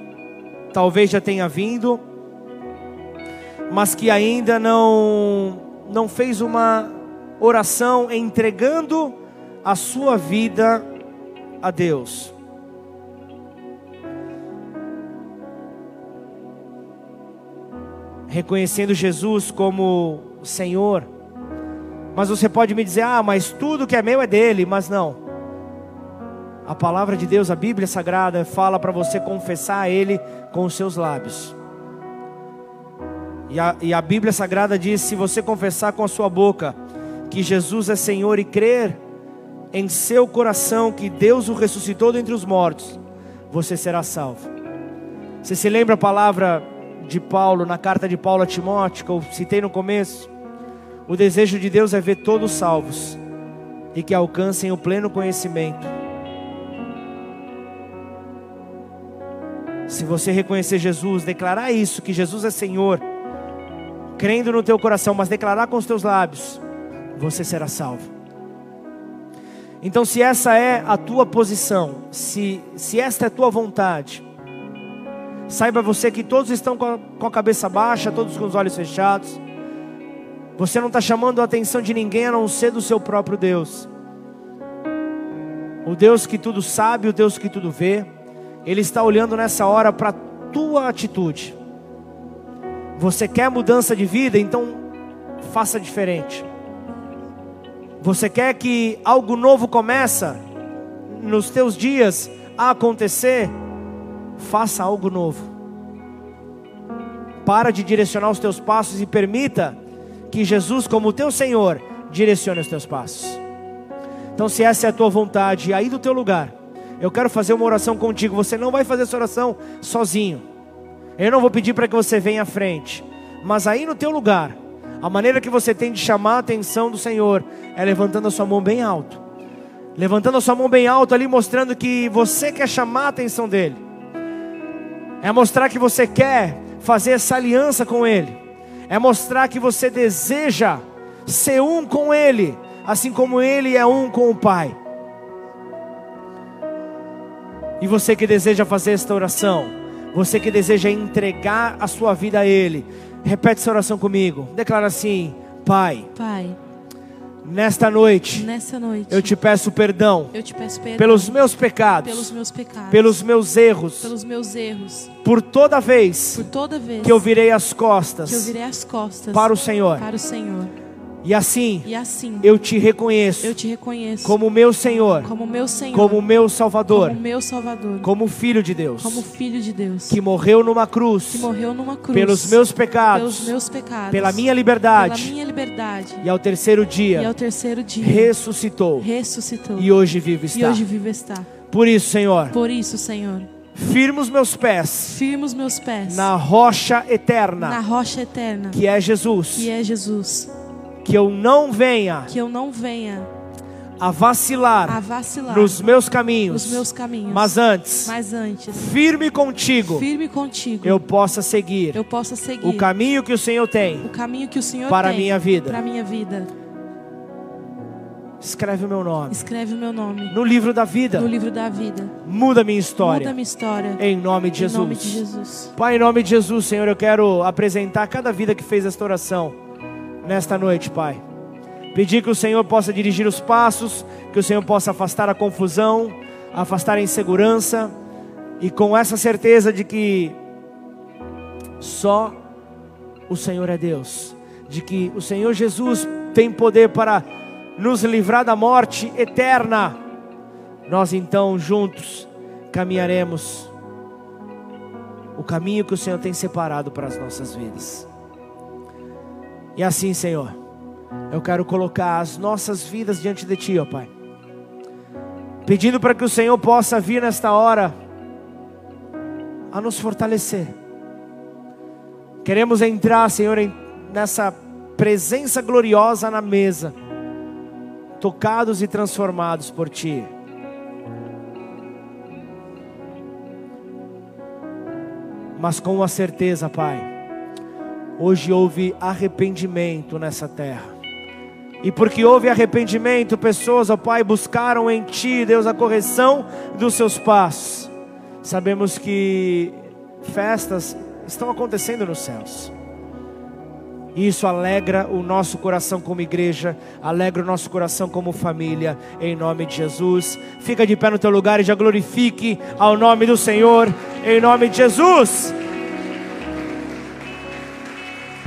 talvez já tenha vindo, mas que ainda não não fez uma oração entregando a sua vida a Deus. Reconhecendo Jesus como Senhor. Mas você pode me dizer: "Ah, mas tudo que é meu é dele", mas não. A palavra de Deus, a Bíblia Sagrada, fala para você confessar a Ele com os seus lábios. E a, e a Bíblia Sagrada diz: se você confessar com a sua boca que Jesus é Senhor e crer em seu coração que Deus o ressuscitou dentre os mortos, você será salvo. Você se lembra a palavra de Paulo na carta de Paulo a Timóteo, que eu citei no começo? O desejo de Deus é ver todos salvos e que alcancem o pleno conhecimento. Se você reconhecer Jesus, declarar isso, que Jesus é Senhor, crendo no teu coração, mas declarar com os teus lábios, você será salvo. Então, se essa é a tua posição, se, se esta é a tua vontade, saiba você que todos estão com a, cabeça baixa, todos com os olhos fechados. Você não está chamando a atenção de ninguém a não ser do seu próprio Deus. O Deus que tudo sabe, o Deus que tudo vê, Ele está olhando nessa hora para a tua atitude. Você quer mudança de vida, então faça diferente. Você quer que algo novo começa nos teus dias a acontecer? Faça algo novo. Para de direcionar os teus passos e permita que Jesus, como teu Senhor, direcione os teus passos. Então, se essa é a tua vontade, aí do teu lugar, eu quero fazer uma oração contigo. Você não vai fazer essa oração sozinho. Eu não vou pedir para que você venha à frente, mas aí no teu lugar, a maneira que você tem de chamar a atenção do Senhor é levantando a sua mão bem alto. Levantando a sua mão bem alto ali, mostrando que você quer chamar a atenção dele. É mostrar que você quer fazer essa aliança com ele é mostrar que você deseja ser um com Ele, assim como Ele é um com o Pai. E você que deseja fazer esta oração, você que deseja entregar a sua vida a Ele, repete essa oração comigo. Declara assim: Pai. Pai. Nesta noite, noite, eu te peço perdão, eu te peço perdão pelos meus pecados, pelos meus pecados, pelos meus erros, pelos meus erros, por toda vez por toda vez que eu virei as costas virei as costas para o Senhor. para o Senhor. E assim, E assim, eu te reconheço eu te reconheço como meu Senhor, como meu Senhor, como meu Salvador, como meu Salvador, como filho de Deus, como filho de Deus, que morreu numa que cruz morreu numa cruz pelos meus pelos pecados, meus pecados, pela minha pela liberdade, minha liberdade, e ao terceiro e dia ao terceiro dia ressuscitou ressuscitou e hoje vivo e está. hoje vivo está. Por isso, Senhor, Por isso, Senhor, firma os meus pés meus pés na rocha na eterna, rocha eterna, que é Jesus, que é Jesus, que eu não venha que eu não venha a vacilar a vacilar nos meus caminhos, nos meus caminhos, mas antes, mas antes, firme contigo, firme contigo, eu possa seguir eu possa seguir o caminho que o Senhor tem o caminho que o Senhor para a tem minha vida. para a minha vida. Escreve o meu nome Escreve o meu nome no livro da vida. no livro da vida. Muda minha Muda história. a minha história. Em nome de Em nome de Jesus. Jesus. Pai, em nome de Jesus, Senhor, eu quero apresentar cada vida que fez esta oração nesta noite, Pai. Pedir que o Senhor possa dirigir os passos, que o Senhor possa afastar a confusão, afastar a insegurança, e com essa certeza de que só o Senhor é Deus, de que o Senhor Jesus tem poder para nos livrar da morte eterna, nós então juntos caminharemos o caminho que o Senhor tem separado para as nossas vidas. E assim, Senhor, eu quero colocar as nossas vidas diante de Ti, ó Pai, pedindo para que o Senhor possa vir nesta hora a nos fortalecer. Queremos entrar, Senhor, em, nessa presença gloriosa na mesa, tocados e transformados por Ti. Mas com a certeza, Pai, hoje houve arrependimento nessa terra. E porque houve arrependimento, pessoas, ó Pai, buscaram em Ti, Deus, a correção dos seus passos. Sabemos que festas estão acontecendo nos céus. E isso alegra o nosso coração como igreja, alegra o nosso coração como família, em nome de Jesus. Fica de pé no teu lugar e já glorifique ao nome do Senhor, em nome de Jesus.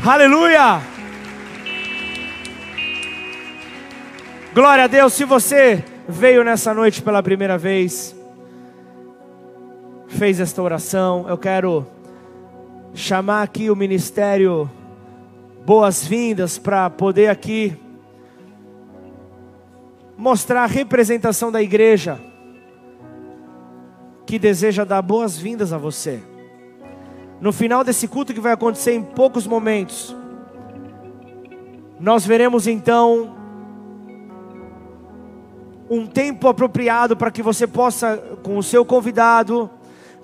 Aleluia! Glória a Deus, se você veio nessa noite pela primeira vez, fez esta oração, eu quero chamar aqui o ministério boas-vindas para poder aqui mostrar a representação da igreja que deseja dar boas-vindas a você. No final desse culto que vai acontecer em poucos momentos, nós veremos então um tempo apropriado para que você possa, com o seu convidado,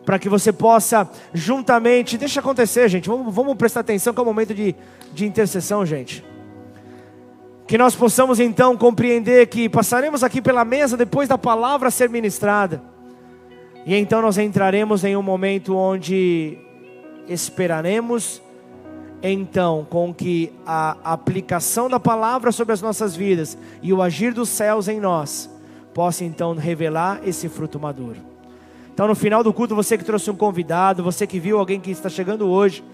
para que você possa juntamente. Deixa acontecer, gente. Vamos, vamos prestar atenção que é o momento de, de intercessão, gente. Que nós possamos então compreender que passaremos aqui pela mesa depois da palavra ser ministrada. E então nós entraremos em um momento onde esperaremos então com que a aplicação da palavra sobre as nossas vidas e o agir dos céus em nós possa então revelar esse fruto maduro. Então no final do culto, você que trouxe um convidado, você que viu alguém que está chegando hoje,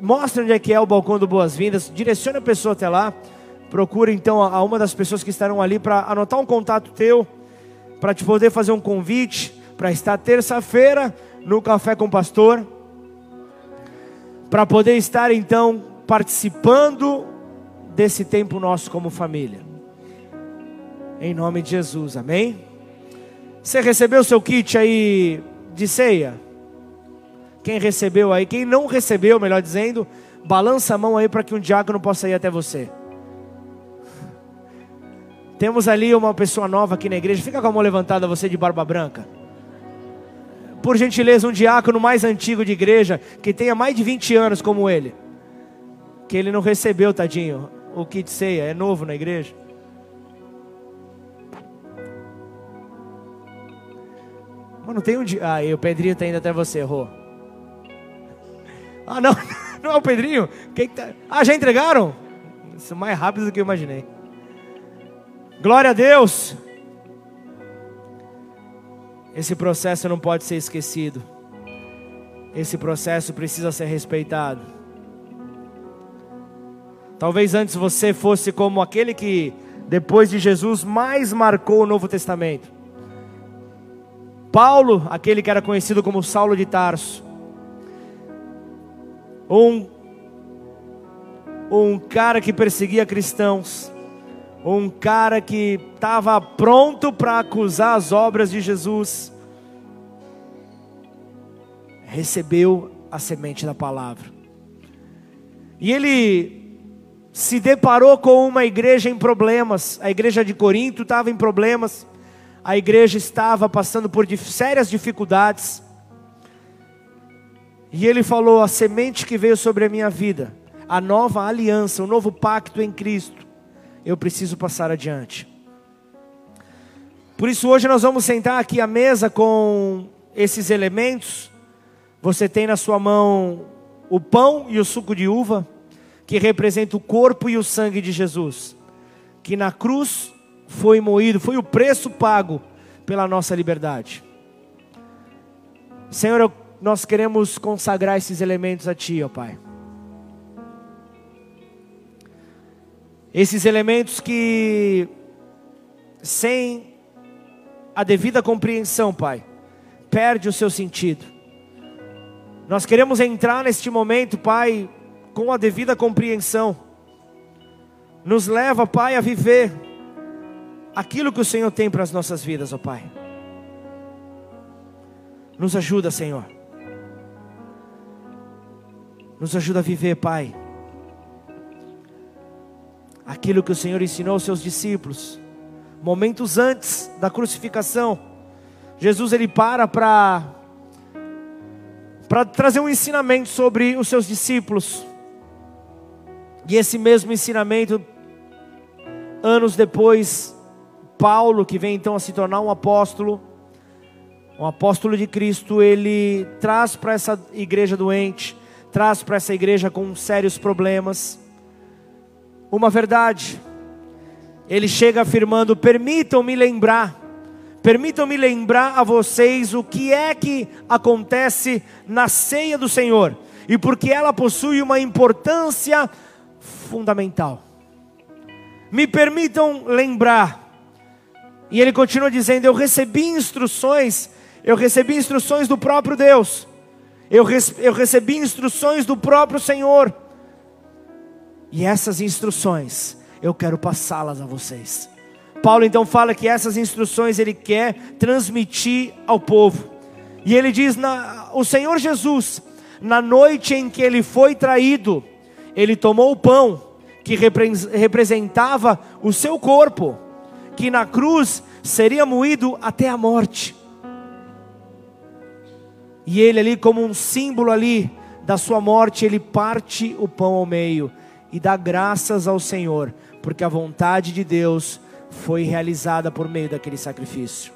mostre onde é que é o balcão do Boas-Vindas, direcione a pessoa até lá, procure então a uma das pessoas que estarão ali para anotar um contato teu, para te poder fazer um convite, para estar terça-feira no Café com o Pastor, para poder estar então participando desse tempo nosso como família. Em nome de Jesus, amém? Você recebeu seu kit aí de ceia? Quem recebeu aí? Quem não recebeu, melhor dizendo, balança a mão aí para que um diácono possa ir até você. Temos ali uma pessoa nova aqui na igreja. Fica com a mão levantada, você de barba branca por gentileza, um diácono mais antigo de igreja, que tenha mais de 20 anos como ele, que ele não recebeu, tadinho, o kit ceia, é novo na igreja. Mano, tem um dia. Ah, e o Pedrinho tá indo até você, errou. Ah, não, não é o Pedrinho? Quem tá... Ah, já entregaram? Isso é mais rápido do que eu imaginei. Glória a Deus. Esse processo não pode ser esquecido. Esse processo precisa ser respeitado. Talvez antes você fosse como aquele que, depois de Jesus, mais marcou o Novo Testamento. Paulo, aquele que era conhecido como Saulo de Tarso. Um, um cara que perseguia cristãos um cara que estava pronto para acusar as obras de Jesus, recebeu a semente da palavra. E ele se deparou com uma igreja em problemas. A igreja de Corinto estava em problemas. A igreja estava passando por sérias dificuldades. E ele falou: a semente que veio sobre a minha vida, a nova aliança, o novo pacto em Cristo, eu preciso passar adiante. Por isso, hoje nós vamos sentar aqui à mesa com esses elementos. Você tem na sua mão o pão e o suco de uva, que representa o corpo e o sangue de Jesus, que na cruz foi moído, foi o preço pago pela nossa liberdade. Senhor, nós queremos consagrar esses elementos a Ti, ó Pai. Esses elementos que, sem a devida compreensão, Pai, perde o seu sentido. Nós queremos entrar neste momento, Pai, com a devida compreensão. Nos leva, Pai, a viver aquilo que o Senhor tem para as nossas vidas, ó Pai. Nos ajuda, Senhor. Nos ajuda a viver, Pai aquilo que o Senhor ensinou aos seus discípulos. Momentos antes da crucificação, Jesus ele para para para trazer um ensinamento sobre os seus discípulos. E esse mesmo ensinamento anos depois, Paulo, que vem então a se tornar um apóstolo, um apóstolo de Cristo, ele traz para essa igreja doente, traz para essa igreja com sérios problemas uma verdade. Ele chega afirmando: permitam-me lembrar, permitam-me lembrar a vocês o que é que acontece na ceia do Senhor e porque ela possui uma importância fundamental. Me permitam lembrar, e ele continua dizendo: Eu recebi instruções, eu recebi instruções do próprio Deus, eu, eu recebi instruções do próprio Senhor e essas instruções eu quero passá-las a vocês. Paulo então fala que essas instruções ele quer transmitir ao povo. E ele diz: na, o Senhor Jesus, na noite em que ele foi traído, ele tomou o pão que representava o seu corpo, que na cruz seria moído até a morte. E ele ali, como um símbolo ali da sua morte, ele parte o pão ao meio e dá graças ao Senhor, porque a vontade de Deus foi realizada por meio daquele sacrifício.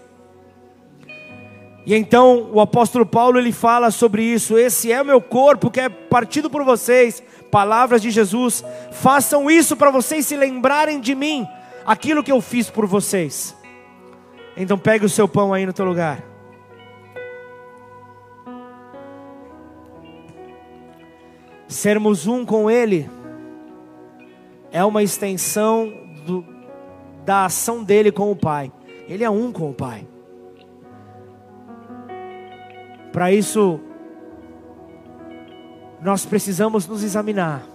E então o apóstolo Paulo ele fala sobre isso: esse é o meu corpo que é partido por vocês, palavras de Jesus. Façam isso para vocês se lembrarem de mim, aquilo que eu fiz por vocês. Então pegue o seu pão aí no teu lugar. Sermos um com Ele é uma extensão do, da ação dele com o Pai. Ele é um com o Pai. Para isso, nós precisamos nos examinar.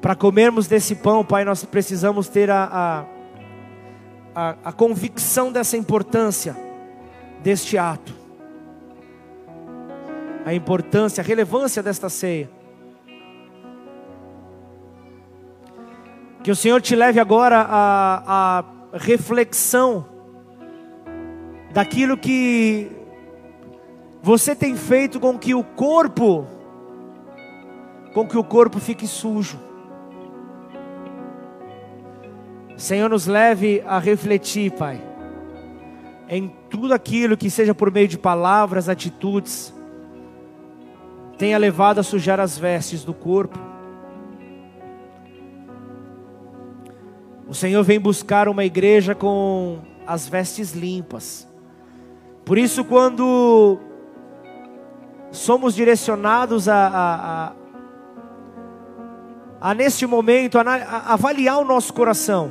Para comermos desse pão, Pai, nós precisamos ter a, a, a, a convicção dessa importância deste ato, a importância, a relevância desta ceia. Que o Senhor te leve agora à, à reflexão daquilo que você tem feito com que o corpo, com que o corpo fique sujo. Senhor, nos leve a refletir, Pai, em tudo aquilo que seja por meio de palavras, atitudes, tenha levado a sujar as vestes do corpo O Senhor vem buscar uma igreja com as vestes limpas. Por isso, quando somos direcionados a, a, a, a neste momento, a, avaliar o nosso coração,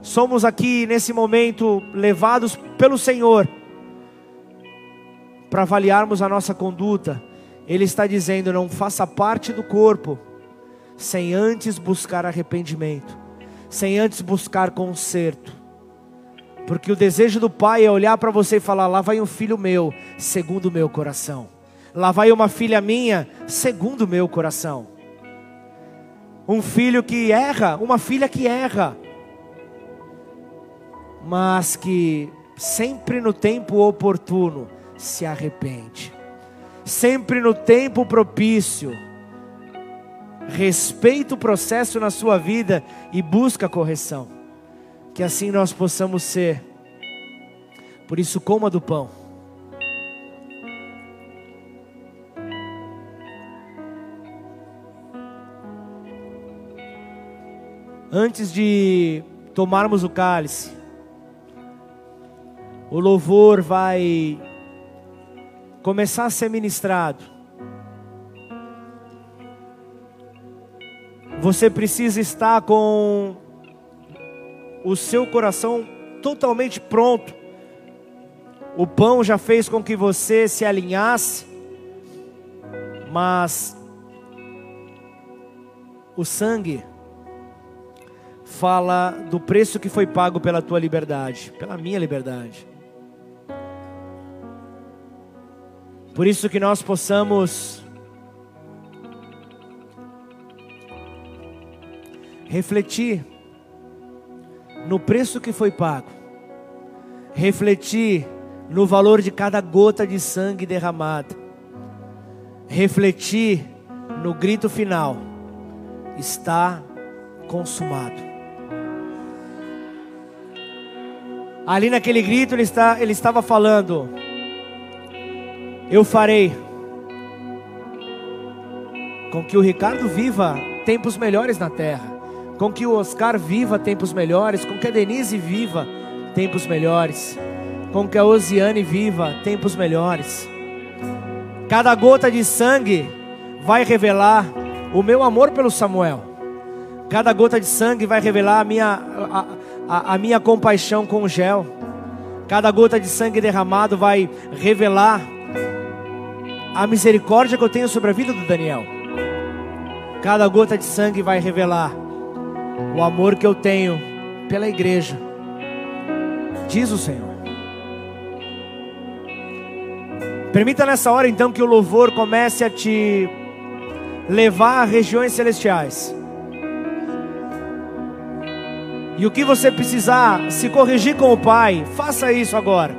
somos aqui nesse momento levados pelo Senhor para avaliarmos a nossa conduta. Ele está dizendo: não faça parte do corpo sem antes buscar arrependimento sem antes buscar conserto. Porque o desejo do pai é olhar para você e falar: lá vai um filho meu, segundo o meu coração. Lá vai uma filha minha, segundo o meu coração. Um filho que erra, uma filha que erra, mas que sempre no tempo oportuno se arrepende, sempre no tempo propício respeita o processo na sua vida e busca correção. Que assim nós possamos ser. Por isso, coma do pão. Antes de tomarmos o cálice, o louvor vai começar a ser ministrado. Você precisa estar com o seu coração totalmente pronto. O pão já fez com que você se alinhasse, mas o sangue fala do preço que foi pago pela tua liberdade, pela minha liberdade. Por isso que nós possamos refletir no preço que foi pago, refletir no valor de cada gota de sangue derramada, refletir no grito final: está consumado. Ali naquele grito ele, está, ele estava falando: Eu farei com que o Ricardo viva tempos melhores na terra com que o Oscar viva tempos melhores, com que a Denise viva tempos melhores, com que a Osiane viva tempos melhores. Cada gota de sangue vai revelar o meu amor pelo Samuel. Cada gota de sangue vai revelar a minha, a, a, a minha compaixão com o gel. Cada gota de sangue derramado vai revelar a misericórdia que eu tenho sobre a vida do Daniel. Cada gota de sangue vai revelar o amor que eu tenho pela igreja, diz o Senhor. Permita nessa hora então que o louvor comece a te levar a regiões celestiais. E o que você precisar se corrigir com o Pai, faça isso agora.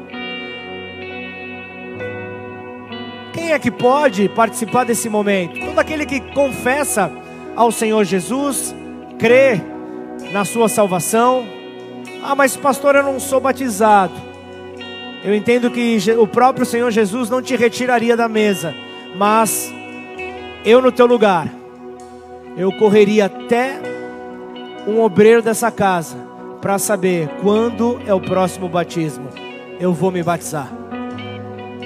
Quem é que pode participar desse momento? Todo aquele que confessa ao Senhor Jesus, crê na sua salvação. Ah, mas pastor, eu não sou batizado. Eu entendo que o próprio Senhor Jesus não te retiraria da mesa, mas eu no teu lugar, eu correria até um obreiro dessa casa para saber quando é o próximo batismo. Eu vou me batizar.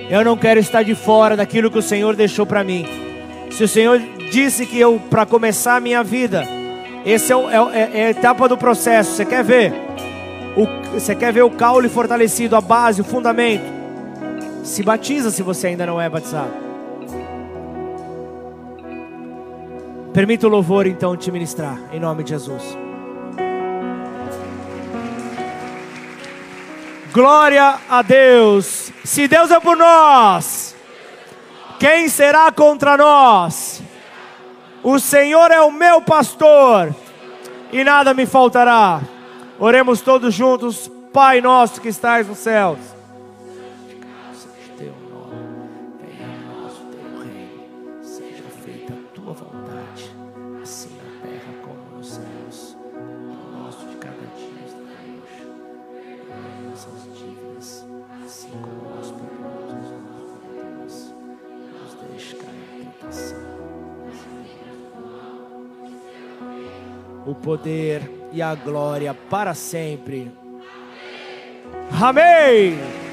Eu não quero estar de fora daquilo que o Senhor deixou para mim. Se o Senhor disse que eu, para começar a minha vida, esse é, o, é, é, a etapa do processo. Você quer ver? O, você quer ver o caule fortalecido, a base, o fundamento? Se batiza se você ainda não é batizado. Permita o louvor então te ministrar, em nome de Jesus. Glória a Deus. Se Deus é por nós, quem será contra nós? O Senhor é o meu pastor e nada me faltará. Oremos todos juntos, Pai nosso que estás nos céus o poder e a glória para sempre. Amém.